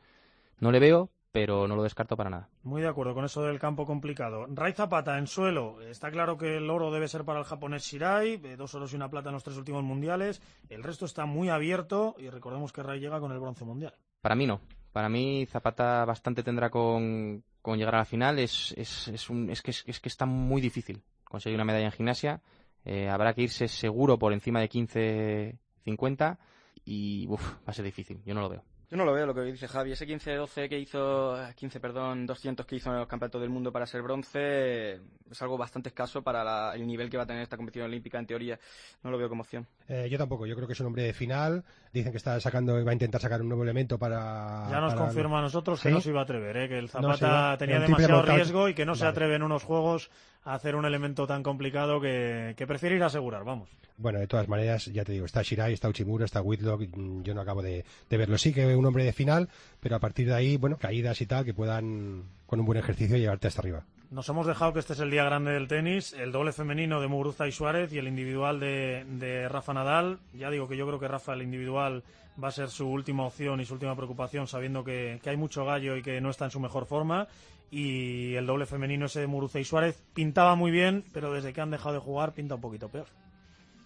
No le veo, pero no lo descarto para nada. Muy de acuerdo con eso del campo complicado. Ray Zapata en suelo. Está claro que el oro debe ser para el japonés Shirai, eh, dos oros y una plata en los tres últimos mundiales. El resto está muy abierto y recordemos que Ray llega con el bronce mundial. Para mí no. Para mí Zapata bastante tendrá con, con llegar a la final. Es, es, es, un, es, que, es, que está muy difícil conseguir una medalla en gimnasia. Eh, habrá que irse seguro por encima de 15-50 y uf, va a ser difícil. Yo no lo veo. Yo no lo veo lo que dice Javi. Ese 15-12 que hizo, 15, perdón, 200 que hizo en los campeonatos del mundo para ser bronce es algo bastante escaso para la, el nivel que va a tener esta competición olímpica en teoría. No lo veo como opción. Eh, yo tampoco. Yo creo que es un hombre de final. Dicen que está sacando, va a intentar sacar un nuevo elemento para. Ya nos para confirma a nosotros que ¿Sí? no se iba a atrever, ¿eh? que el Zapata tenía demasiado riesgo y que no se atreve en unos juegos hacer un elemento tan complicado que, que prefiere ir a asegurar. Vamos. Bueno, de todas maneras, ya te digo, está Shirai, está Uchimura, está Whitlock, mm, yo no acabo de, de verlo. Sí que un hombre de final, pero a partir de ahí, bueno, caídas y tal, que puedan, con un buen ejercicio, llevarte hasta arriba. Nos hemos dejado que este es el día grande del tenis, el doble femenino de Muguruza y Suárez y el individual de, de Rafa Nadal. Ya digo que yo creo que Rafa, el individual, va a ser su última opción y su última preocupación, sabiendo que, que hay mucho gallo y que no está en su mejor forma. Y el doble femenino ese de Muguruza y Suárez pintaba muy bien, pero desde que han dejado de jugar pinta un poquito peor.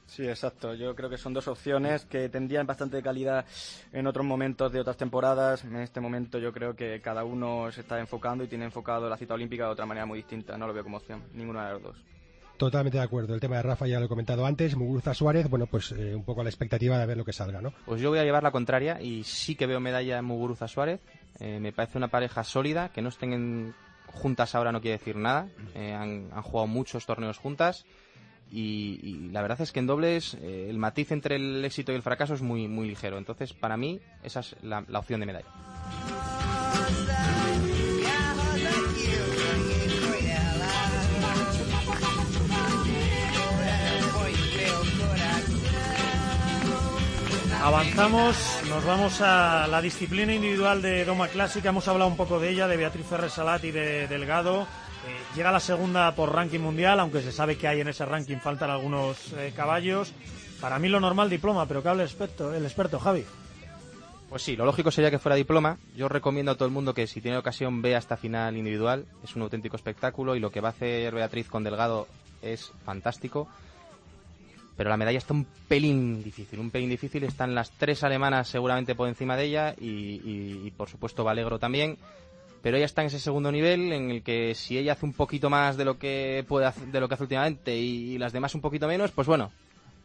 Sí, exacto. Yo creo que son dos opciones que tendrían bastante calidad en otros momentos de otras temporadas. En este momento yo creo que cada uno se está enfocando y tiene enfocado la cita olímpica de otra manera muy distinta. No lo veo como opción, ninguna de las dos. Totalmente de acuerdo. El tema de Rafa ya lo he comentado antes. Muguruza Suárez, bueno, pues eh, un poco a la expectativa de ver lo que salga, ¿no? Pues yo voy a llevar la contraria y sí que veo medalla en Muguruza Suárez. Eh, me parece una pareja sólida, que no estén juntas ahora no quiere decir nada. Eh, han, jugado muchos torneos juntas y, la verdad es que en dobles eh, el matiz entre el éxito y el fracaso es muy, muy ligero. Entonces, para mí, esa es la opción de medalla. Avanzamos, nos vamos a la disciplina individual de Doma Clásica. Hemos hablado un poco de ella, de Beatriz Ferrer Salat y de Delgado. Eh, llega la segunda por ranking mundial, aunque se sabe que hay en ese ranking faltan algunos eh, caballos. Para mí lo normal diploma, pero que hable el experto, el experto Javi. Pues sí, lo lógico sería que fuera diploma. Yo recomiendo a todo el mundo que si tiene ocasión vea esta final individual. Es un auténtico espectáculo y lo que va a hacer Beatriz con Delgado es fantástico. Pero la medalla está un pelín difícil, un pelín difícil. Están las tres alemanas seguramente por encima de ella y, y- y, por supuesto Valegro también. Pero ella está en ese segundo nivel en el que si ella hace un poquito más de lo que puede hacer- de lo que hace últimamente y, y las demás un poquito menos, pues bueno,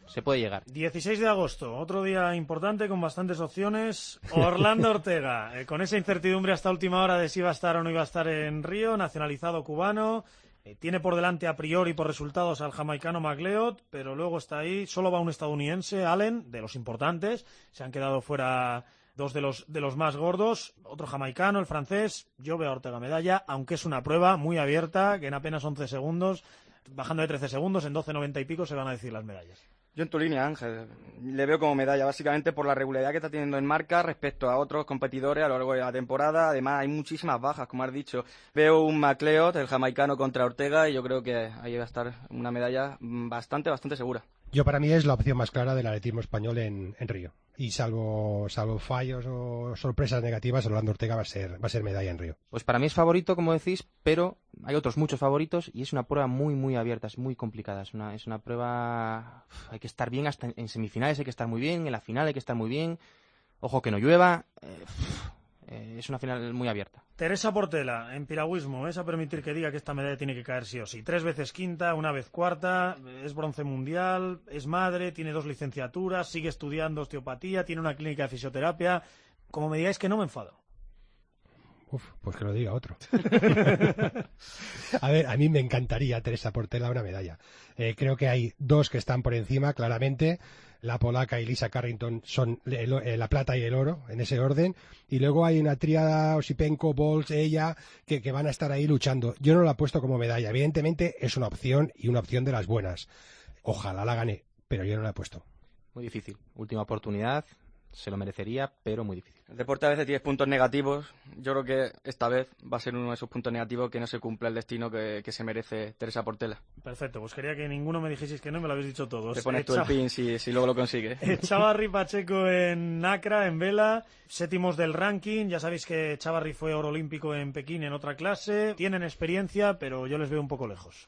se puede llegar. 16 de agosto, otro día importante con bastantes opciones. Orlando Ortega, eh, con esa incertidumbre hasta última hora de si iba a estar o no iba a estar en Río, nacionalizado cubano. Eh, tiene por delante a priori por resultados al jamaicano McLeod, pero luego está ahí, solo va un estadounidense, Allen, de los importantes. Se han quedado fuera dos de los, de los más gordos, otro jamaicano, el francés. Yo veo a Ortega medalla, aunque es una prueba muy abierta, que en apenas 11 segundos, bajando de 13 segundos, en 12.90 y pico se van a decir las medallas. Yo en tu línea, Ángel, le veo como medalla, básicamente por la regularidad que está teniendo en marca respecto a otros competidores a lo largo de la temporada. Además, hay muchísimas bajas, como has dicho. Veo un MacLeod, el jamaicano contra Ortega, y yo creo que ahí va a estar una medalla bastante, bastante segura. Yo para mí es la opción más clara del atletismo español en, en Río. Y salvo, salvo fallos o sorpresas negativas, Orlando Ortega va a ser, va a ser medalla en Río. Pues para mí es favorito, como decís, pero hay otros muchos favoritos y es una prueba muy, muy abierta, es muy complicada. Es una, es una prueba. Hay que estar bien hasta en semifinales, hay que estar muy bien, en la final hay que estar muy bien. Ojo que no llueva. Eh, eh, es una final muy abierta. Teresa Portela, en piragüismo, es a permitir que diga que esta medalla tiene que caer sí o sí. Tres veces quinta, una vez cuarta, es bronce mundial, es madre, tiene dos licenciaturas, sigue estudiando osteopatía, tiene una clínica de fisioterapia. Como me digáis que no me enfado. Uf, pues que lo diga otro. a ver, a mí me encantaría Teresa Portela una medalla. Eh, creo que hay dos que están por encima, claramente la polaca y Lisa Carrington son eh, la plata y el oro, en ese orden. Y luego hay una tríada, Osipenko, Bols, ella, que, que, van a estar ahí luchando. Yo no la he puesto como medalla. Evidentemente es una opción y una opción de las buenas. Ojalá la gane, pero yo no la he puesto. Muy difícil. Última oportunidad se lo merecería, pero muy difícil. El deporte a veces tiene puntos negativos. Yo creo que esta vez va a ser uno de esos puntos negativos que no se cumpla el destino que, que se merece Teresa Portela. Perfecto, pues quería que ninguno me dijeseis que no, me lo habéis dicho todos. Te pones tú el pin si, si luego lo consigue. Chavarri Pacheco en Nacra, en vela, séptimos del ranking. Ya sabéis que Chavarri fue oro olímpico en Pekín en otra clase. Tienen experiencia, pero yo les veo un poco lejos.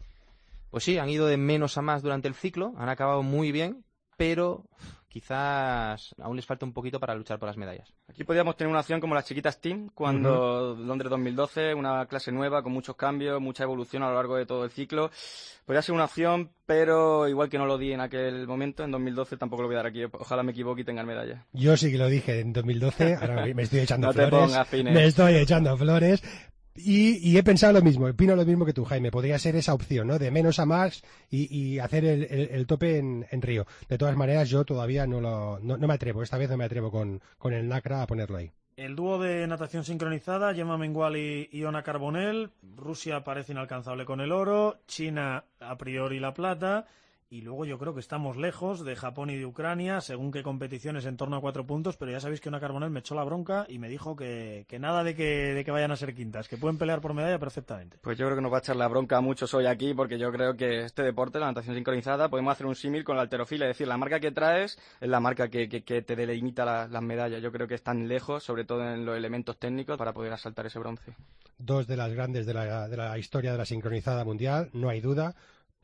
Pues sí, han ido de menos a más durante el ciclo, han acabado muy bien, pero quizás aún les falta un poquito para luchar por las medallas. Aquí podríamos tener una opción como las chiquitas Team, cuando Londres 2012, una clase nueva con muchos cambios, mucha evolución a lo largo de todo el ciclo. Podría ser una opción, pero igual que no lo di en aquel momento, en 2012 tampoco lo voy a dar aquí. Ojalá me equivoque y tengan medalla. Yo sí que lo dije en 2012, ahora me estoy echando no flores. Te pongas, Fines. Me estoy echando flores. Y, y, he pensado lo mismo, opino lo mismo que tú, Jaime. Podría ser esa opción, ¿no? De menos a más y, y hacer el, el, tope en, en, Río. De todas maneras, yo todavía no, lo, no, me atrevo. Esta vez no me atrevo con, con el NACRA a ponerlo ahí. El dúo de natación sincronizada, Gemma Mengual y Iona Carbonell. Rusia parece inalcanzable con el oro. China, a priori, la plata. Y luego yo creo que estamos lejos de Japón y de Ucrania, según qué competiciones en torno a cuatro puntos, pero ya sabéis que una Carbonell me echó la bronca y me dijo que, que nada de que, de que vayan a ser quintas, que pueden pelear por medalla perfectamente. Pues yo creo que nos va a echar la bronca a muchos hoy aquí, porque yo creo que este deporte, la natación sincronizada, podemos hacer un símil con la alterofilia, es decir, la marca que traes es la marca que, que, que te delimita la, las medallas. Yo creo que están lejos, sobre todo en los elementos técnicos, para poder asaltar ese bronce. Dos de las grandes de la, de la historia de la sincronizada mundial, no hay duda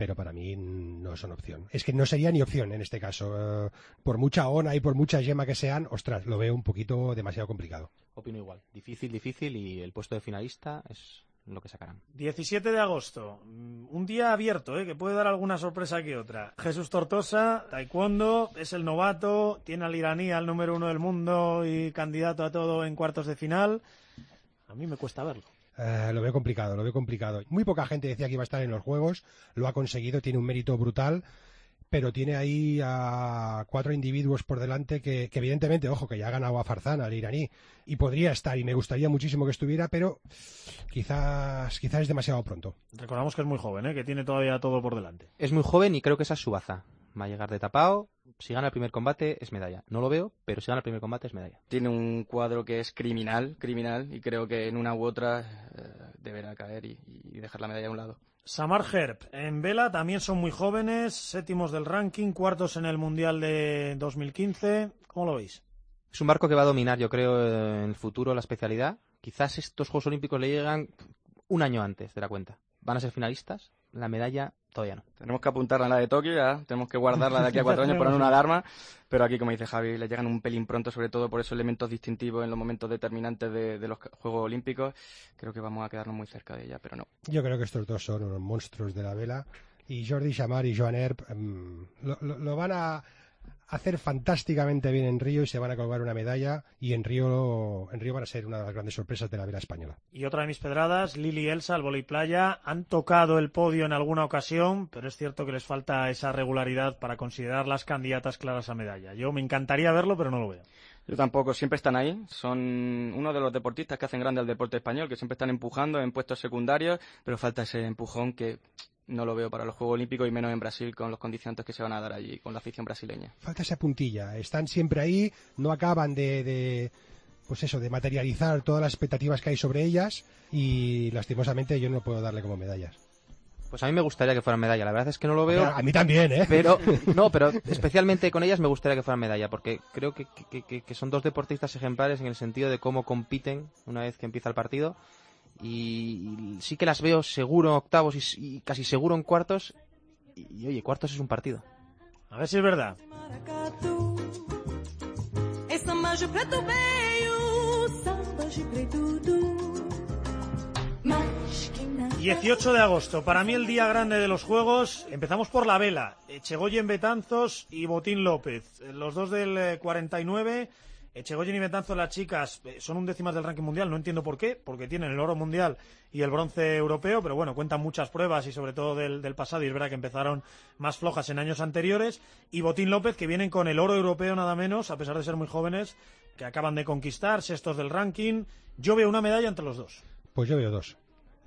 pero para mí no son opción. Es que no sería ni opción en este caso. Uh, por mucha ONA y por mucha yema que sean, ostras, lo veo un poquito demasiado complicado. Opino igual. Difícil, difícil y el puesto de finalista es lo que sacarán. 17 de agosto, un día abierto, ¿eh? que puede dar alguna sorpresa que otra. Jesús Tortosa, taekwondo, es el novato, tiene al iraní al número uno del mundo y candidato a todo en cuartos de final. A mí me cuesta verlo. Uh, lo veo complicado, lo veo complicado. Muy poca gente decía que iba a estar en los Juegos, lo ha conseguido, tiene un mérito brutal, pero tiene ahí a cuatro individuos por delante que, que evidentemente, ojo, que ya ha ganado a Farzán, al iraní, y podría estar, y me gustaría muchísimo que estuviera, pero quizás, quizás es demasiado pronto. Recordamos que es muy joven, ¿eh? que tiene todavía todo por delante. Es muy joven y creo que esa es su baza. Va a llegar de tapao, si gana el primer combate es medalla. No lo veo, pero si gana el primer combate es medalla. Tiene un cuadro que es criminal, criminal, y creo que en una u otra eh, deberá caer y, y, dejar la medalla a un lado. Samar Herb, en vela también son muy jóvenes, séptimos del ranking, cuartos en el Mundial de 2015. ¿Cómo lo veis? Es un barco que va a dominar, yo creo, en el futuro la especialidad. Quizás estos Juegos Olímpicos le llegan un año antes de la cuenta. Van a ser finalistas, la medalla todavía no. Tenemos que apuntarla a la de Tokio, ya tenemos que guardarla de aquí a cuatro años, poner una alarma, pero aquí, como dice Javi, le llegan un pelín pronto, sobre todo por esos elementos distintivos en los momentos determinantes de, de los Juegos Olímpicos. Creo que vamos a quedarnos muy cerca de ella, pero no. Yo creo que estos dos son unos monstruos de la vela y Jordi Chamar y Joan Erb um, lo, lo, lo van a hacer fantásticamente bien en Río y se van a colgar una medalla y en Río, en Río van a ser una de las grandes sorpresas de la vela española. Y otra de mis pedradas, Lili y Elsa, al volei playa, han tocado el podio en alguna ocasión, pero es cierto que les falta esa regularidad para considerar las candidatas claras a medalla. Yo me encantaría verlo, pero no lo veo. Yo tampoco, siempre están ahí. Son uno de los deportistas que hacen grande al deporte español, que siempre están empujando en puestos secundarios, pero falta ese empujón que no lo veo para los Juegos Olímpicos y menos en Brasil con los condicionantes que se van a dar allí con la afición brasileña. Falta esa puntilla. Están siempre ahí, no acaban de, de pues eso, de materializar todas las expectativas que hay sobre ellas y lastimosamente yo no puedo darle como medallas. Pues a mí me gustaría que fueran medalla. La verdad es que no lo veo. A mí también, ¿eh? Pero, no, pero especialmente con ellas me gustaría que fueran medalla, porque creo que, que, que, que son dos deportistas ejemplares en el sentido de cómo compiten una vez que empieza el partido. Y, y sí que las veo seguro en octavos y, y casi seguro en cuartos. Y, y, oye, cuartos es un partido. A ver si es verdad. 18 de agosto, para mí el día grande de los Juegos. Empezamos por la vela. Echegoyen Betanzos y Botín López. Los dos del 49. Echegoyen y Betanzos, las chicas, son un décimas del ranking mundial. No entiendo por qué, porque tienen el oro mundial y el bronce europeo, pero bueno, cuentan muchas pruebas y sobre todo del, del pasado. Y es verdad que empezaron más flojas en años anteriores. Y Botín López, que vienen con el oro europeo nada menos, a pesar de ser muy jóvenes, que acaban de conquistar, sextos del ranking. Yo veo una medalla entre los dos. Pues yo veo dos.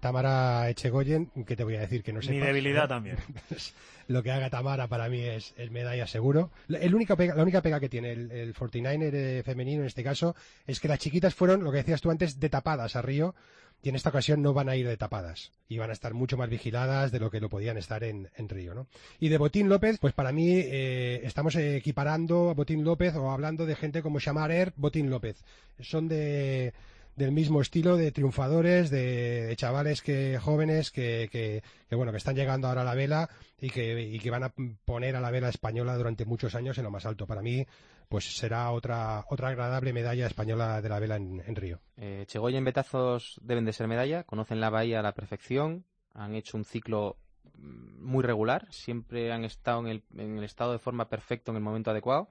Tamara Echegoyen, que te voy a decir que no sé. Mi debilidad también. Lo que haga Tamara para mí es, es medalla seguro. El pega, la única pega que tiene el, el 49er femenino en este caso es que las chiquitas fueron, lo que decías tú antes, de tapadas a Río y en esta ocasión no van a ir de tapadas y van a estar mucho más vigiladas de lo que lo podían estar en, en Río. ¿no? Y de Botín López, pues para mí eh, estamos equiparando a Botín López o hablando de gente como Shamarer, Botín López. Son de del mismo estilo de triunfadores, de, chavales que jóvenes que, que, bueno que están llegando ahora a la vela y que, y que van a poner a la vela española durante muchos años en lo más alto. Para mí, pues será otra otra agradable medalla española de la vela en, en Río. Eh, Chegoyen Betazos deben de ser medalla, conocen la bahía a la perfección, han hecho un ciclo muy regular, siempre han estado en el, en el estado de forma perfecto en el momento adecuado,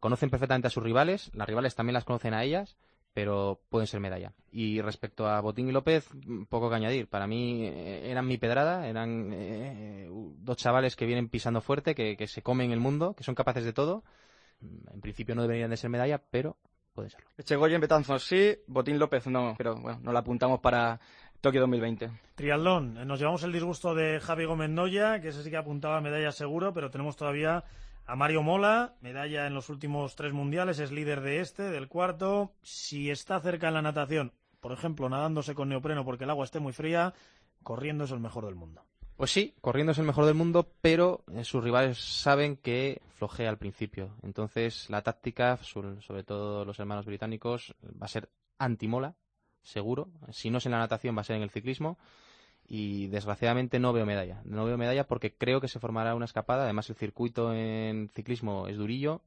conocen perfectamente a sus rivales, las rivales también las conocen a ellas pero pueden ser medalla. Y respecto a Botín y López, poco que añadir. Para mí eh, eran mi pedrada, eran eh, dos chavales que vienen pisando fuerte, que, que, se comen el mundo, que son capaces de todo. En principio no deberían de ser medalla, pero puede serlo. Echegoyen, Betanzos sí, Botín López no, pero bueno, nos la apuntamos para Tokio 2020. Triatlón, nos llevamos el disgusto de Javi Gómez Noya, que ese sí que apuntaba medalla seguro, pero tenemos todavía a Mario Mola, medalla en los últimos tres mundiales, es líder de este, del cuarto. Si está cerca en la natación, por ejemplo, nadándose con neopreno porque el agua esté muy fría, corriendo es el mejor del mundo. Pues sí, corriendo es el mejor del mundo, pero sus rivales saben que flojea al principio. Entonces la táctica, sobre todo los hermanos británicos, va a ser antimola, seguro. Si no es en la natación, va a ser en el ciclismo y desgraciadamente no veo medalla. No veo medalla porque creo que se formará una escapada. Además, el circuito en ciclismo es durillo.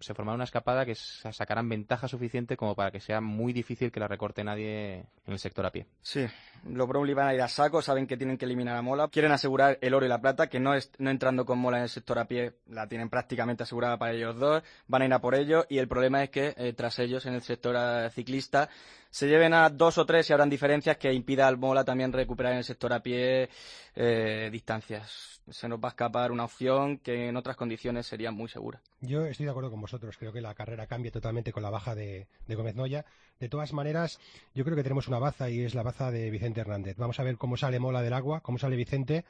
Se formará una escapada que sacarán ventaja suficiente como para que sea muy difícil que la recorte nadie en el sector a pie. Sí, los Brownlee van a ir a saco, saben que tienen que eliminar a Mola, quieren asegurar el oro y la plata, que no, es, no entrando con Mola en el sector a pie la tienen prácticamente asegurada para ellos dos, van a ir a por ello y el problema es que eh, tras ellos en el sector uh, ciclista se lleven a dos o tres y habrán diferencias que impida al Mola también recuperar en el sector a pie eh, distancias. Se nos va a escapar una opción que en otras condiciones sería muy segura. Yo estoy de acuerdo con vosotros. Creo que la carrera cambia totalmente con la baja de, de Gómez Noya. De todas maneras, yo creo que tenemos una baza y es la baza de Vicente Hernández. Vamos a ver cómo sale Mola del agua, cómo sale Vicente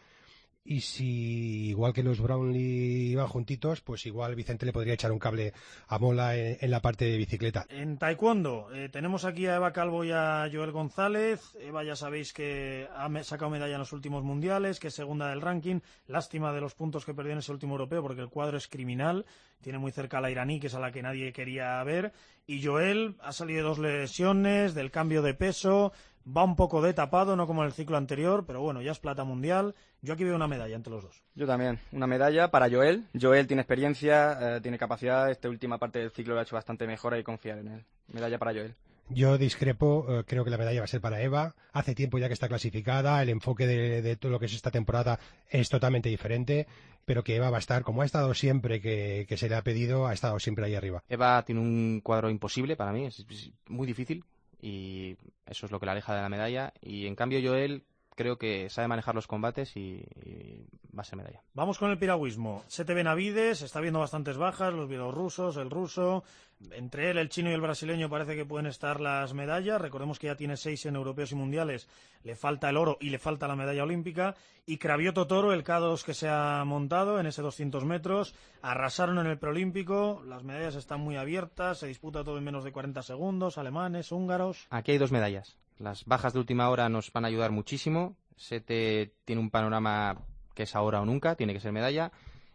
y si igual que los Brownlee iban juntitos, pues igual Vicente le podría echar un cable a Mola en, la parte de bicicleta. En taekwondo eh, tenemos aquí a Eva Calvo y a Joel González. Eva ya sabéis que ha sacado medalla en los últimos mundiales, que es segunda del ranking. Lástima de los puntos que perdió en ese último europeo porque el cuadro es criminal. Tiene muy cerca a la iraní, que es a la que nadie quería ver. Y Joel ha salido de dos lesiones, del cambio de peso, va un poco de tapado, no como en el ciclo anterior, pero bueno, ya es plata mundial. Yo aquí veo una medalla entre los dos. Yo también, una medalla para Joel. Joel tiene experiencia, eh, tiene capacidad, esta última parte del ciclo lo ha hecho bastante mejor, hay que confiar en él. Medalla para Joel. Yo discrepo, eh, creo que la medalla va a ser para Eva. Hace tiempo ya que está clasificada, el enfoque de, de, todo lo que es esta temporada es totalmente diferente, pero que Eva va a estar, como ha estado siempre que, que se le ha pedido, ha estado siempre ahí arriba. Eva tiene un cuadro imposible para mí, es, es muy difícil y eso es lo que la aleja de la medalla. Y en cambio Joel creo que sabe manejar los combates y, y va a ser medalla. Vamos con el piragüismo. Sete Benavides, está viendo bastantes bajas, los bielorrusos, el ruso. Entre él, el chino y el brasileño parece que pueden estar las medallas. Recordemos que ya tiene seis en europeos y mundiales. Le falta el oro y le falta la medalla olímpica. Y Cravioto Toro, el K2 que se ha montado en ese 200 metros. Arrasaron en el preolímpico. Las medallas están muy abiertas. Se disputa todo en menos de 40 segundos. Alemanes, húngaros. Aquí hay dos medallas. Las bajas de última hora nos van a ayudar muchísimo. Sete tiene un panorama que es ahora o nunca, tiene que ser medalla.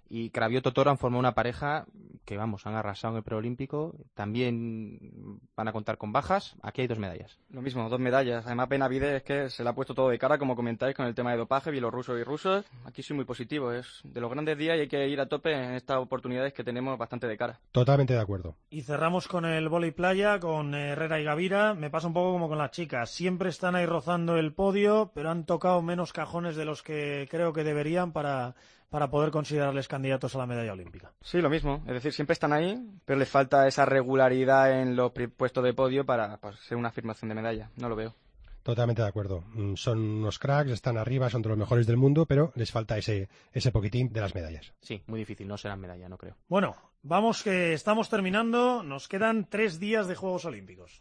Y Cravioto Toro han formado una pareja que, vamos, han arrasado en el preolímpico. También van a contar con bajas. Aquí hay dos medallas. Lo mismo, dos medallas. Además, Benavides es que se le ha puesto todo de cara, como comentáis, con el tema de dopaje, bielorrusos y rusos. Aquí soy muy positivo. Es de los grandes días y hay que ir a tope en estas oportunidades que tenemos bastante de cara. Totalmente de acuerdo. Y cerramos con el vóley playa, con Herrera y Gavira. Me pasa un poco como con las chicas. Siempre están ahí rozando el podio, pero han tocado menos cajones de los que creo que deberían para para poder considerarles candidatos a la medalla olímpica. Sí, lo mismo. Es decir, siempre están ahí, pero les falta esa regularidad en los puestos de podio para, para ser una afirmación de medalla. No lo veo. Totalmente de acuerdo. Mm, Son unos cracks, están arriba, son de los mejores del mundo, pero les falta ese, ese poquitín de las medallas. Sí, muy difícil. No serán medalla, no creo. Bueno, vamos que estamos terminando. Nos quedan tres días de Juegos Olímpicos.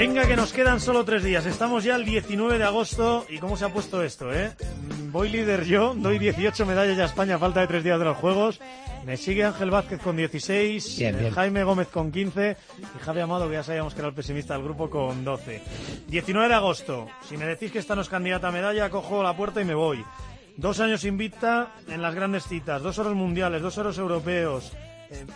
Venga, que nos quedan solo tres días. Estamos ya el 19 de agosto. ¿Y cómo se ha puesto esto, eh? Voy líder yo, doy 18 medallas a España a falta de tres días de los Juegos. Me sigue Ángel Vázquez con 16, Bien, eh, bien. Jaime Gómez con 15 y Javi Amado, que ya sabíamos que era el pesimista del grupo, con 12. 19 de agosto. Si me decís que esta no es candidata a medalla, cojo la puerta y me voy. Dos años invicta en las grandes citas, dos oros mundiales, dos oros europeos. Eh,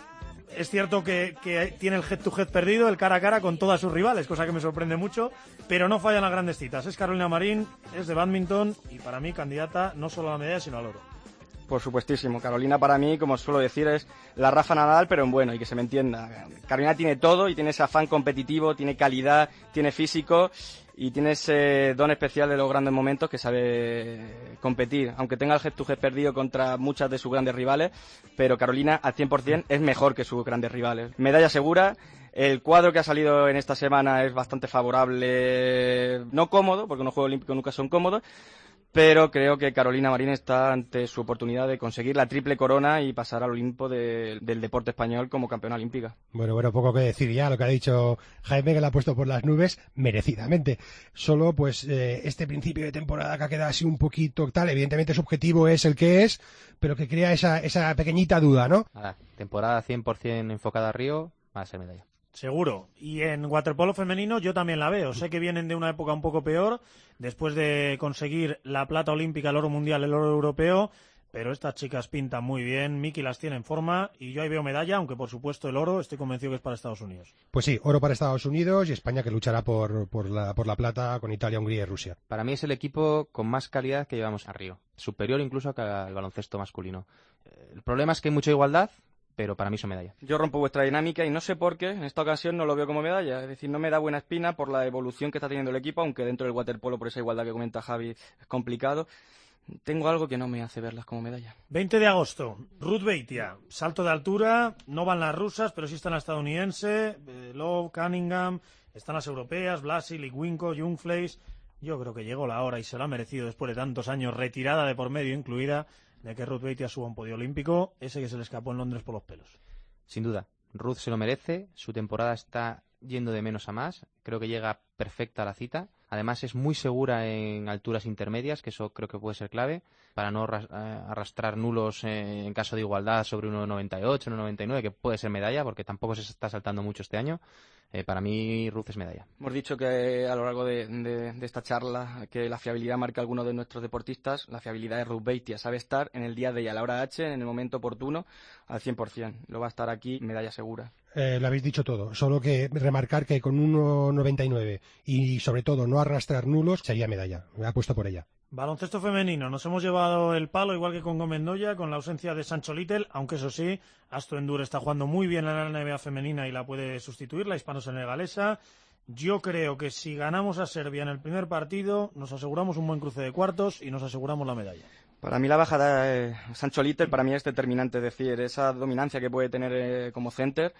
es cierto que, tiene el head-to-head perdido, el cara a cara con todas sus rivales, cosa que me sorprende mucho, pero no fallan las grandes citas. Es Carolina Marín, es de badminton y para mí candidata no solo a la medalla, sino al oro. Por supuestísimo. Carolina para mí, como suelo decir, es la Rafa Nadal, pero en bueno, y que se me entienda. Carolina tiene todo y tiene ese afán competitivo, tiene calidad, tiene físico y tiene ese don especial de los grandes momentos que sabe competir. Aunque tenga el head to head perdido contra muchas de sus grandes rivales, pero Carolina al 100% es mejor que sus grandes rivales. Medalla segura. El cuadro que ha salido en esta semana es bastante favorable, no cómodo, porque unos Juegos Olímpicos nunca son cómodos, pero creo que Carolina Marín está ante su oportunidad de conseguir la triple corona y pasar al Olimpo de- del deporte español como campeona olímpica. Bueno, bueno, poco que decir ya, lo que ha dicho Jaime, que la ha puesto por las nubes, merecidamente. Solo, pues, eh, este principio de temporada que ha quedado así un poquito tal, evidentemente su objetivo es el que es, pero que crea esa, esa pequeñita duda, ¿no? Nada, temporada 100% enfocada a Río, va a ser medalla. Seguro. Y en waterpolo femenino yo también la veo. Sé que vienen de una época un poco peor, después de conseguir la plata olímpica, el oro mundial, el oro europeo, pero estas chicas pintan muy bien, Miki las tiene en forma y yo ahí veo medalla, aunque por supuesto el oro estoy convencido que es para Estados Unidos. Pues sí, oro para Estados Unidos y España que luchará por, por, la, por la plata con Italia, Hungría y Rusia. Para mí es el equipo con más calidad que llevamos a Río. Superior incluso que al baloncesto masculino. El problema es que hay mucha igualdad, pero para mí son medalla. Yo rompo vuestra dinámica y no sé por qué en esta ocasión no lo veo como medalla. Es decir, no me da buena espina por la evolución que está teniendo el equipo, aunque dentro del waterpolo, por esa igualdad que comenta Javi, es complicado. Tengo algo que no me hace verlas como medalla. 20 de agosto, Ruth Beitia, salto de altura, no van las rusas, pero sí están la estadounidense, eh, Love, Cunningham, están las europeas, Blasi, Ligwinko, Jungfleis. Yo creo que llegó la hora y se lo ha merecido después de tantos años, retirada de por medio incluida, de que Ruth Beitia suba un podio olímpico, ese que se le escapó en Londres por los pelos. Sin duda, Ruth se lo merece, su temporada está yendo de menos a más, creo que llega perfecta a la cita. Además es muy segura en alturas intermedias, que eso creo que puede ser clave, para no eh, arrastrar nulos eh, en caso de igualdad sobre 1,98, 1,99, que puede ser medalla, porque tampoco se está saltando mucho este año. Eh, para mí Ruth es medalla. Hemos dicho que a lo largo de, de- de esta charla que la fiabilidad marca a algunos de nuestros deportistas. La fiabilidad de Ruth Beitia sabe estar en el día de y a la hora H, en el momento oportuno, al 100%. Lo va a estar aquí, medalla segura. Eh, lo habéis dicho todo, solo que remarcar que con 1,99 y sobre todo no arrastrar nulos sería medalla. Me ha puesto por ella. Baloncesto femenino, nos hemos llevado el palo, igual que con Gómez con la ausencia de Sancho Little, aunque eso sí, Astro Endur está jugando muy bien en la NBA femenina y la puede sustituir, la hispano-senegalesa. Yo creo que si ganamos a Serbia en el primer partido, nos aseguramos un buen cruce de cuartos y nos aseguramos la medalla. Para mí la baja de eh, Sancho Little para mí es determinante, decir, esa dominancia que puede tener eh, como center.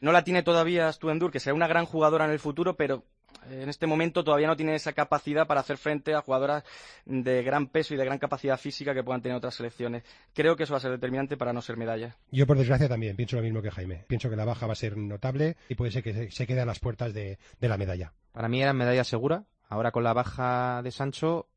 No la tiene todavía Stuendur, que será una gran jugadora en el futuro, pero en este momento todavía no tiene esa capacidad para hacer frente a jugadoras de gran peso y de gran capacidad física que puedan tener otras selecciones. Creo que eso va a ser determinante para no ser medalla. Yo, por desgracia, también pienso lo mismo que Jaime. Pienso que la baja va a ser notable y puede ser que se- quede a las puertas de, de la medalla. Para mí era medalla segura. Ahora con la baja de Sancho,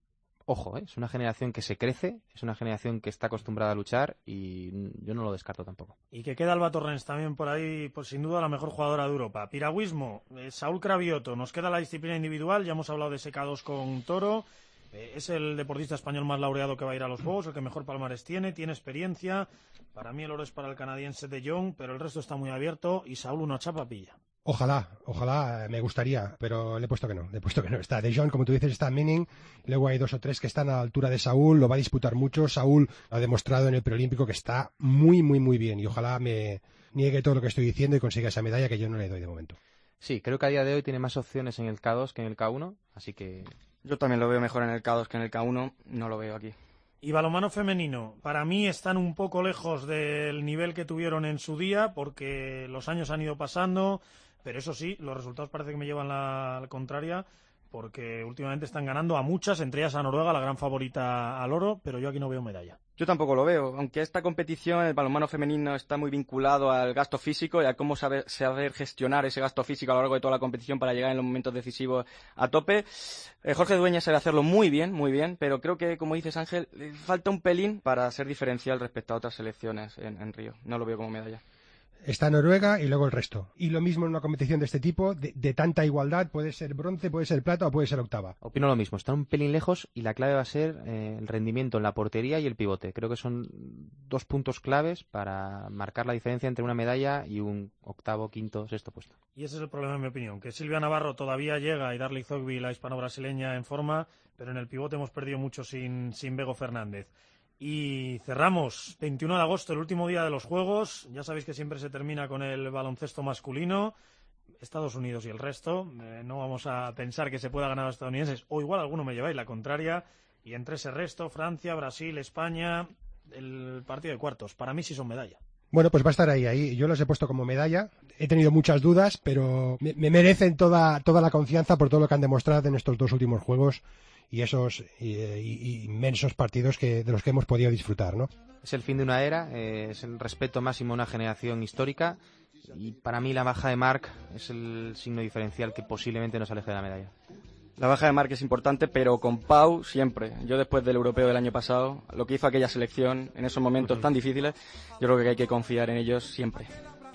ojo, ¿eh? es una generación que se crece, es una generación que está acostumbrada a luchar y yo no lo descarto tampoco. Y que queda Alba Torrens también por ahí, pues sin duda la mejor jugadora de Europa. Piragüismo, eh, Saúl Cravioto, nos queda la disciplina individual, ya hemos hablado de SK2 con Toro, eh, es el deportista español más laureado que va a ir a los Juegos, el que mejor palmares tiene, tiene experiencia, para mí el oro es para el canadiense de Jong, pero el resto está muy abierto y Saúl una chapa pilla. Ojalá, ojalá, eh, me gustaría, pero le he puesto que no, le he puesto que no. Está De Jong, como tú dices, está Manning, luego hay dos o tres que están a la altura de Saúl, lo va a disputar mucho. Saúl ha demostrado en el preolímpico que está muy, muy, muy bien y ojalá me niegue todo lo que estoy diciendo y consiga esa medalla que yo no le doy de momento. Sí, creo que a día de hoy tiene más opciones en el K2 que en el K1, así que Yo también lo veo mejor en el K2 que en el K1, no lo veo aquí. Y balomano femenino, para mí están un poco lejos del nivel que tuvieron en su día, porque los años han ido pasando, pero eso sí, los resultados parece que me llevan la, la contraria, porque últimamente están ganando a muchas, entre ellas a Noruega, la gran favorita al oro, pero yo aquí no veo medalla. Yo tampoco lo veo, aunque esta competición, el balonmano femenino, está muy vinculado al gasto físico y a cómo saber, saber gestionar ese gasto físico a lo largo de toda la competición para llegar en los momentos decisivos a tope. Eh, Jorge Dueña sabe hacerlo muy bien, muy bien, pero creo que, como dices Ángel, le falta un pelín para ser diferencial respecto a otras selecciones en Río. No lo veo como medalla. Está Noruega y luego el resto. Y lo mismo en una competición de este tipo, de, de tanta igualdad, puede ser bronce, puede ser plata o puede ser octava. opino lo mismo. Están un pelín lejos y la clave va a ser eh, el rendimiento en la portería y el pivote. Creo que son dos puntos claves para marcar la diferencia entre una medalla y un octavo, quinto, sexto puesto. Y ese es el problema, en mi opinión, que Silvia Navarro todavía llega y Darly Zogby, la hispano-brasileña, en forma, pero en el pivote hemos perdido mucho sin, sin Bego Fernández. Y cerramos 21 de agosto, el último día de los Juegos. Ya sabéis que siempre se termina con el baloncesto masculino. Estados Unidos y el resto. Eh, no vamos a pensar que se pueda ganar a los estadounidenses, o igual alguno me lleváis la contraria. Y entre ese resto, Francia, Brasil, España, el partido de cuartos. Para mí sí son medalla. Bueno, pues va a estar ahí, ahí. Yo los he puesto como medalla. He tenido muchas dudas, pero me, me merecen toda, toda la confianza por todo lo que han demostrado en estos dos últimos juegos y esos y- inmensos partidos que, de los que hemos podido disfrutar, ¿no? Es el fin de una era, eh, es el respeto máximo a una generación histórica y para mí la baja de Marc es el signo diferencial que posiblemente nos aleje de la medalla. La baja de Marc es importante, pero con Pau siempre. Yo después del europeo del año pasado, lo que hizo aquella selección en esos momentos tan difíciles, yo creo que hay que confiar en ellos siempre.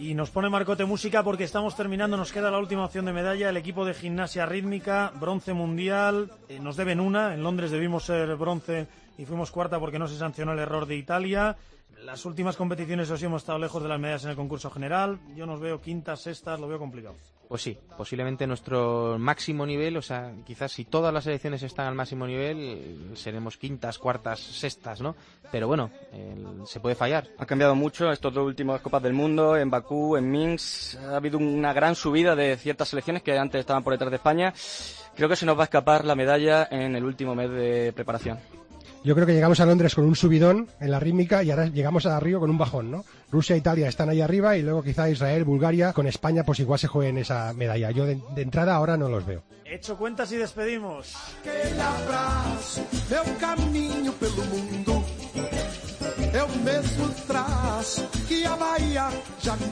Y nos pone Marcote música porque estamos terminando, nos queda la última opción de medalla, el equipo de gimnasia rítmica, bronce mundial, eh, nos deben una, en Londres debimos ser bronce y fuimos cuarta porque no se sancionó el error de Italia. Las últimas competiciones os hemos estado lejos de las medallas en el concurso general, yo nos veo quintas, sextas, lo veo complicado. Pues sí, posiblemente nuestro máximo nivel, o sea, quizás si todas las selecciones están al máximo nivel, eh, seremos quintas, cuartas, sextas, ¿no? Pero bueno, el- se puede fallar. Ha cambiado mucho estos dos últimos Copas del Mundo, en Bakú, en Minsk. Ha habido una gran subida de ciertas selecciones que antes estaban por detrás de España. Creo que se nos va a escapar la medalla en el último mes de preparación. Yo creo que llegamos a Londres con un subidón en la rítmica y ahora llegamos a Río con un bajón, ¿no? Rusia e Italia están ahí arriba y luego quizá Israel, Bulgaria, con España pues igual se jueguen esa medalla. Yo de, de entrada ahora no los veo. Hecho cuentas y despedimos.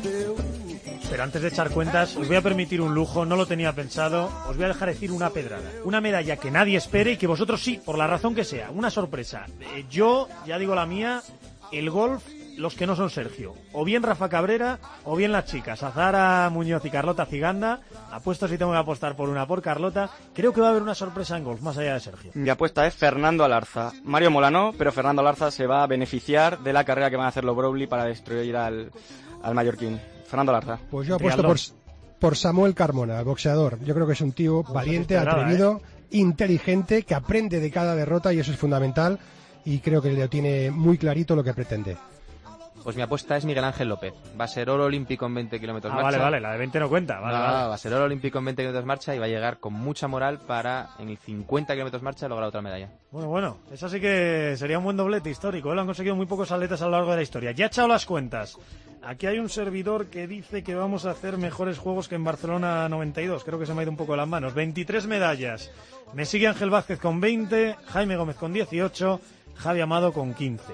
Deu. Pero antes de echar cuentas, os voy a permitir un lujo, no lo tenía pensado, os voy a dejar decir una pedrada. Una medalla que nadie espere y que vosotros sí, por la razón que sea, una sorpresa. Eh, yo, ya digo la mía, el golf, los que no son Sergio. O bien Rafa Cabrera, o bien las chicas, Azara Muñoz y Carlota Ciganda. Apuesto si tengo que apostar por una por Carlota. Creo que va a haber una sorpresa en golf, más allá de Sergio. Mi apuesta es Fernando Alarza. Mario Molano, pero Fernando Alarza se va a beneficiar de la carrera que van a hacer los Browley para destruir al, al mallorquín. Fernando Alarza. Pues yo apuesto por, por Samuel Carmona, el boxeador. Yo creo que es un tío valiente, atrevido, inteligente, que aprende de cada derrota y eso es fundamental. Y creo que lo tiene muy clarito lo que pretende. Pues mi apuesta es Miguel Ángel López. Va a ser oro olímpico en 20 kilómetros Ah, marcha. vale, vale, la de 20 no cuenta. Vale, No, vale. va a ser oro olímpico en 20 kilómetros marcha y va a llegar con mucha moral para en el 50 kilómetros marcha lograr otra medalla. Bueno, bueno, eso sí que sería un buen doblete histórico. ¿eh? Lo han conseguido muy pocos atletas a lo largo de la historia. Ya he echado las cuentas. Aquí hay un servidor que dice que vamos a hacer mejores juegos que en Barcelona 92. Creo que se me ha ido un poco de las manos. 23 medallas. Me sigue Ángel Vázquez con 20, Jaime Gómez con 18, Javi Amado con 15.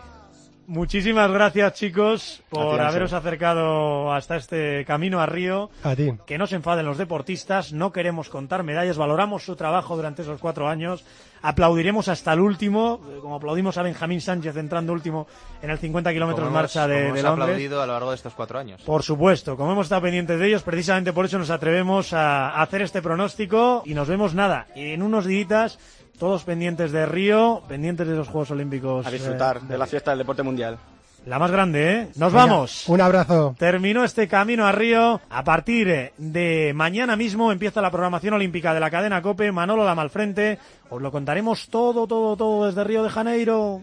Muchísimas gracias, chicos, por ti, haberos acercado hasta este camino a Río. A ti. Que no se enfaden los deportistas, no queremos contar medallas, valoramos su trabajo durante esos cuatro años, aplaudiremos hasta el último, eh, como aplaudimos a Benjamín Sánchez entrando último en el 50 kilómetros marcha de, como de hemos Londres. aplaudido a lo largo de estos cuatro años. Por supuesto, como hemos estado pendientes de ellos, precisamente por eso nos atrevemos a a hacer este pronóstico y nos vemos nada, en unos días, todos pendientes de Río, pendientes de los Juegos Olímpicos. A disfrutar eh, de la fiesta del deporte mundial. la más grande, ¿eh? Nos Venga, vamos. Un abrazo. Terminó este camino a Río. A partir de mañana mismo empieza la programación olímpica de la cadena Cope. Manolo Lama al frente. Os lo contaremos todo, todo, todo desde Río de Janeiro.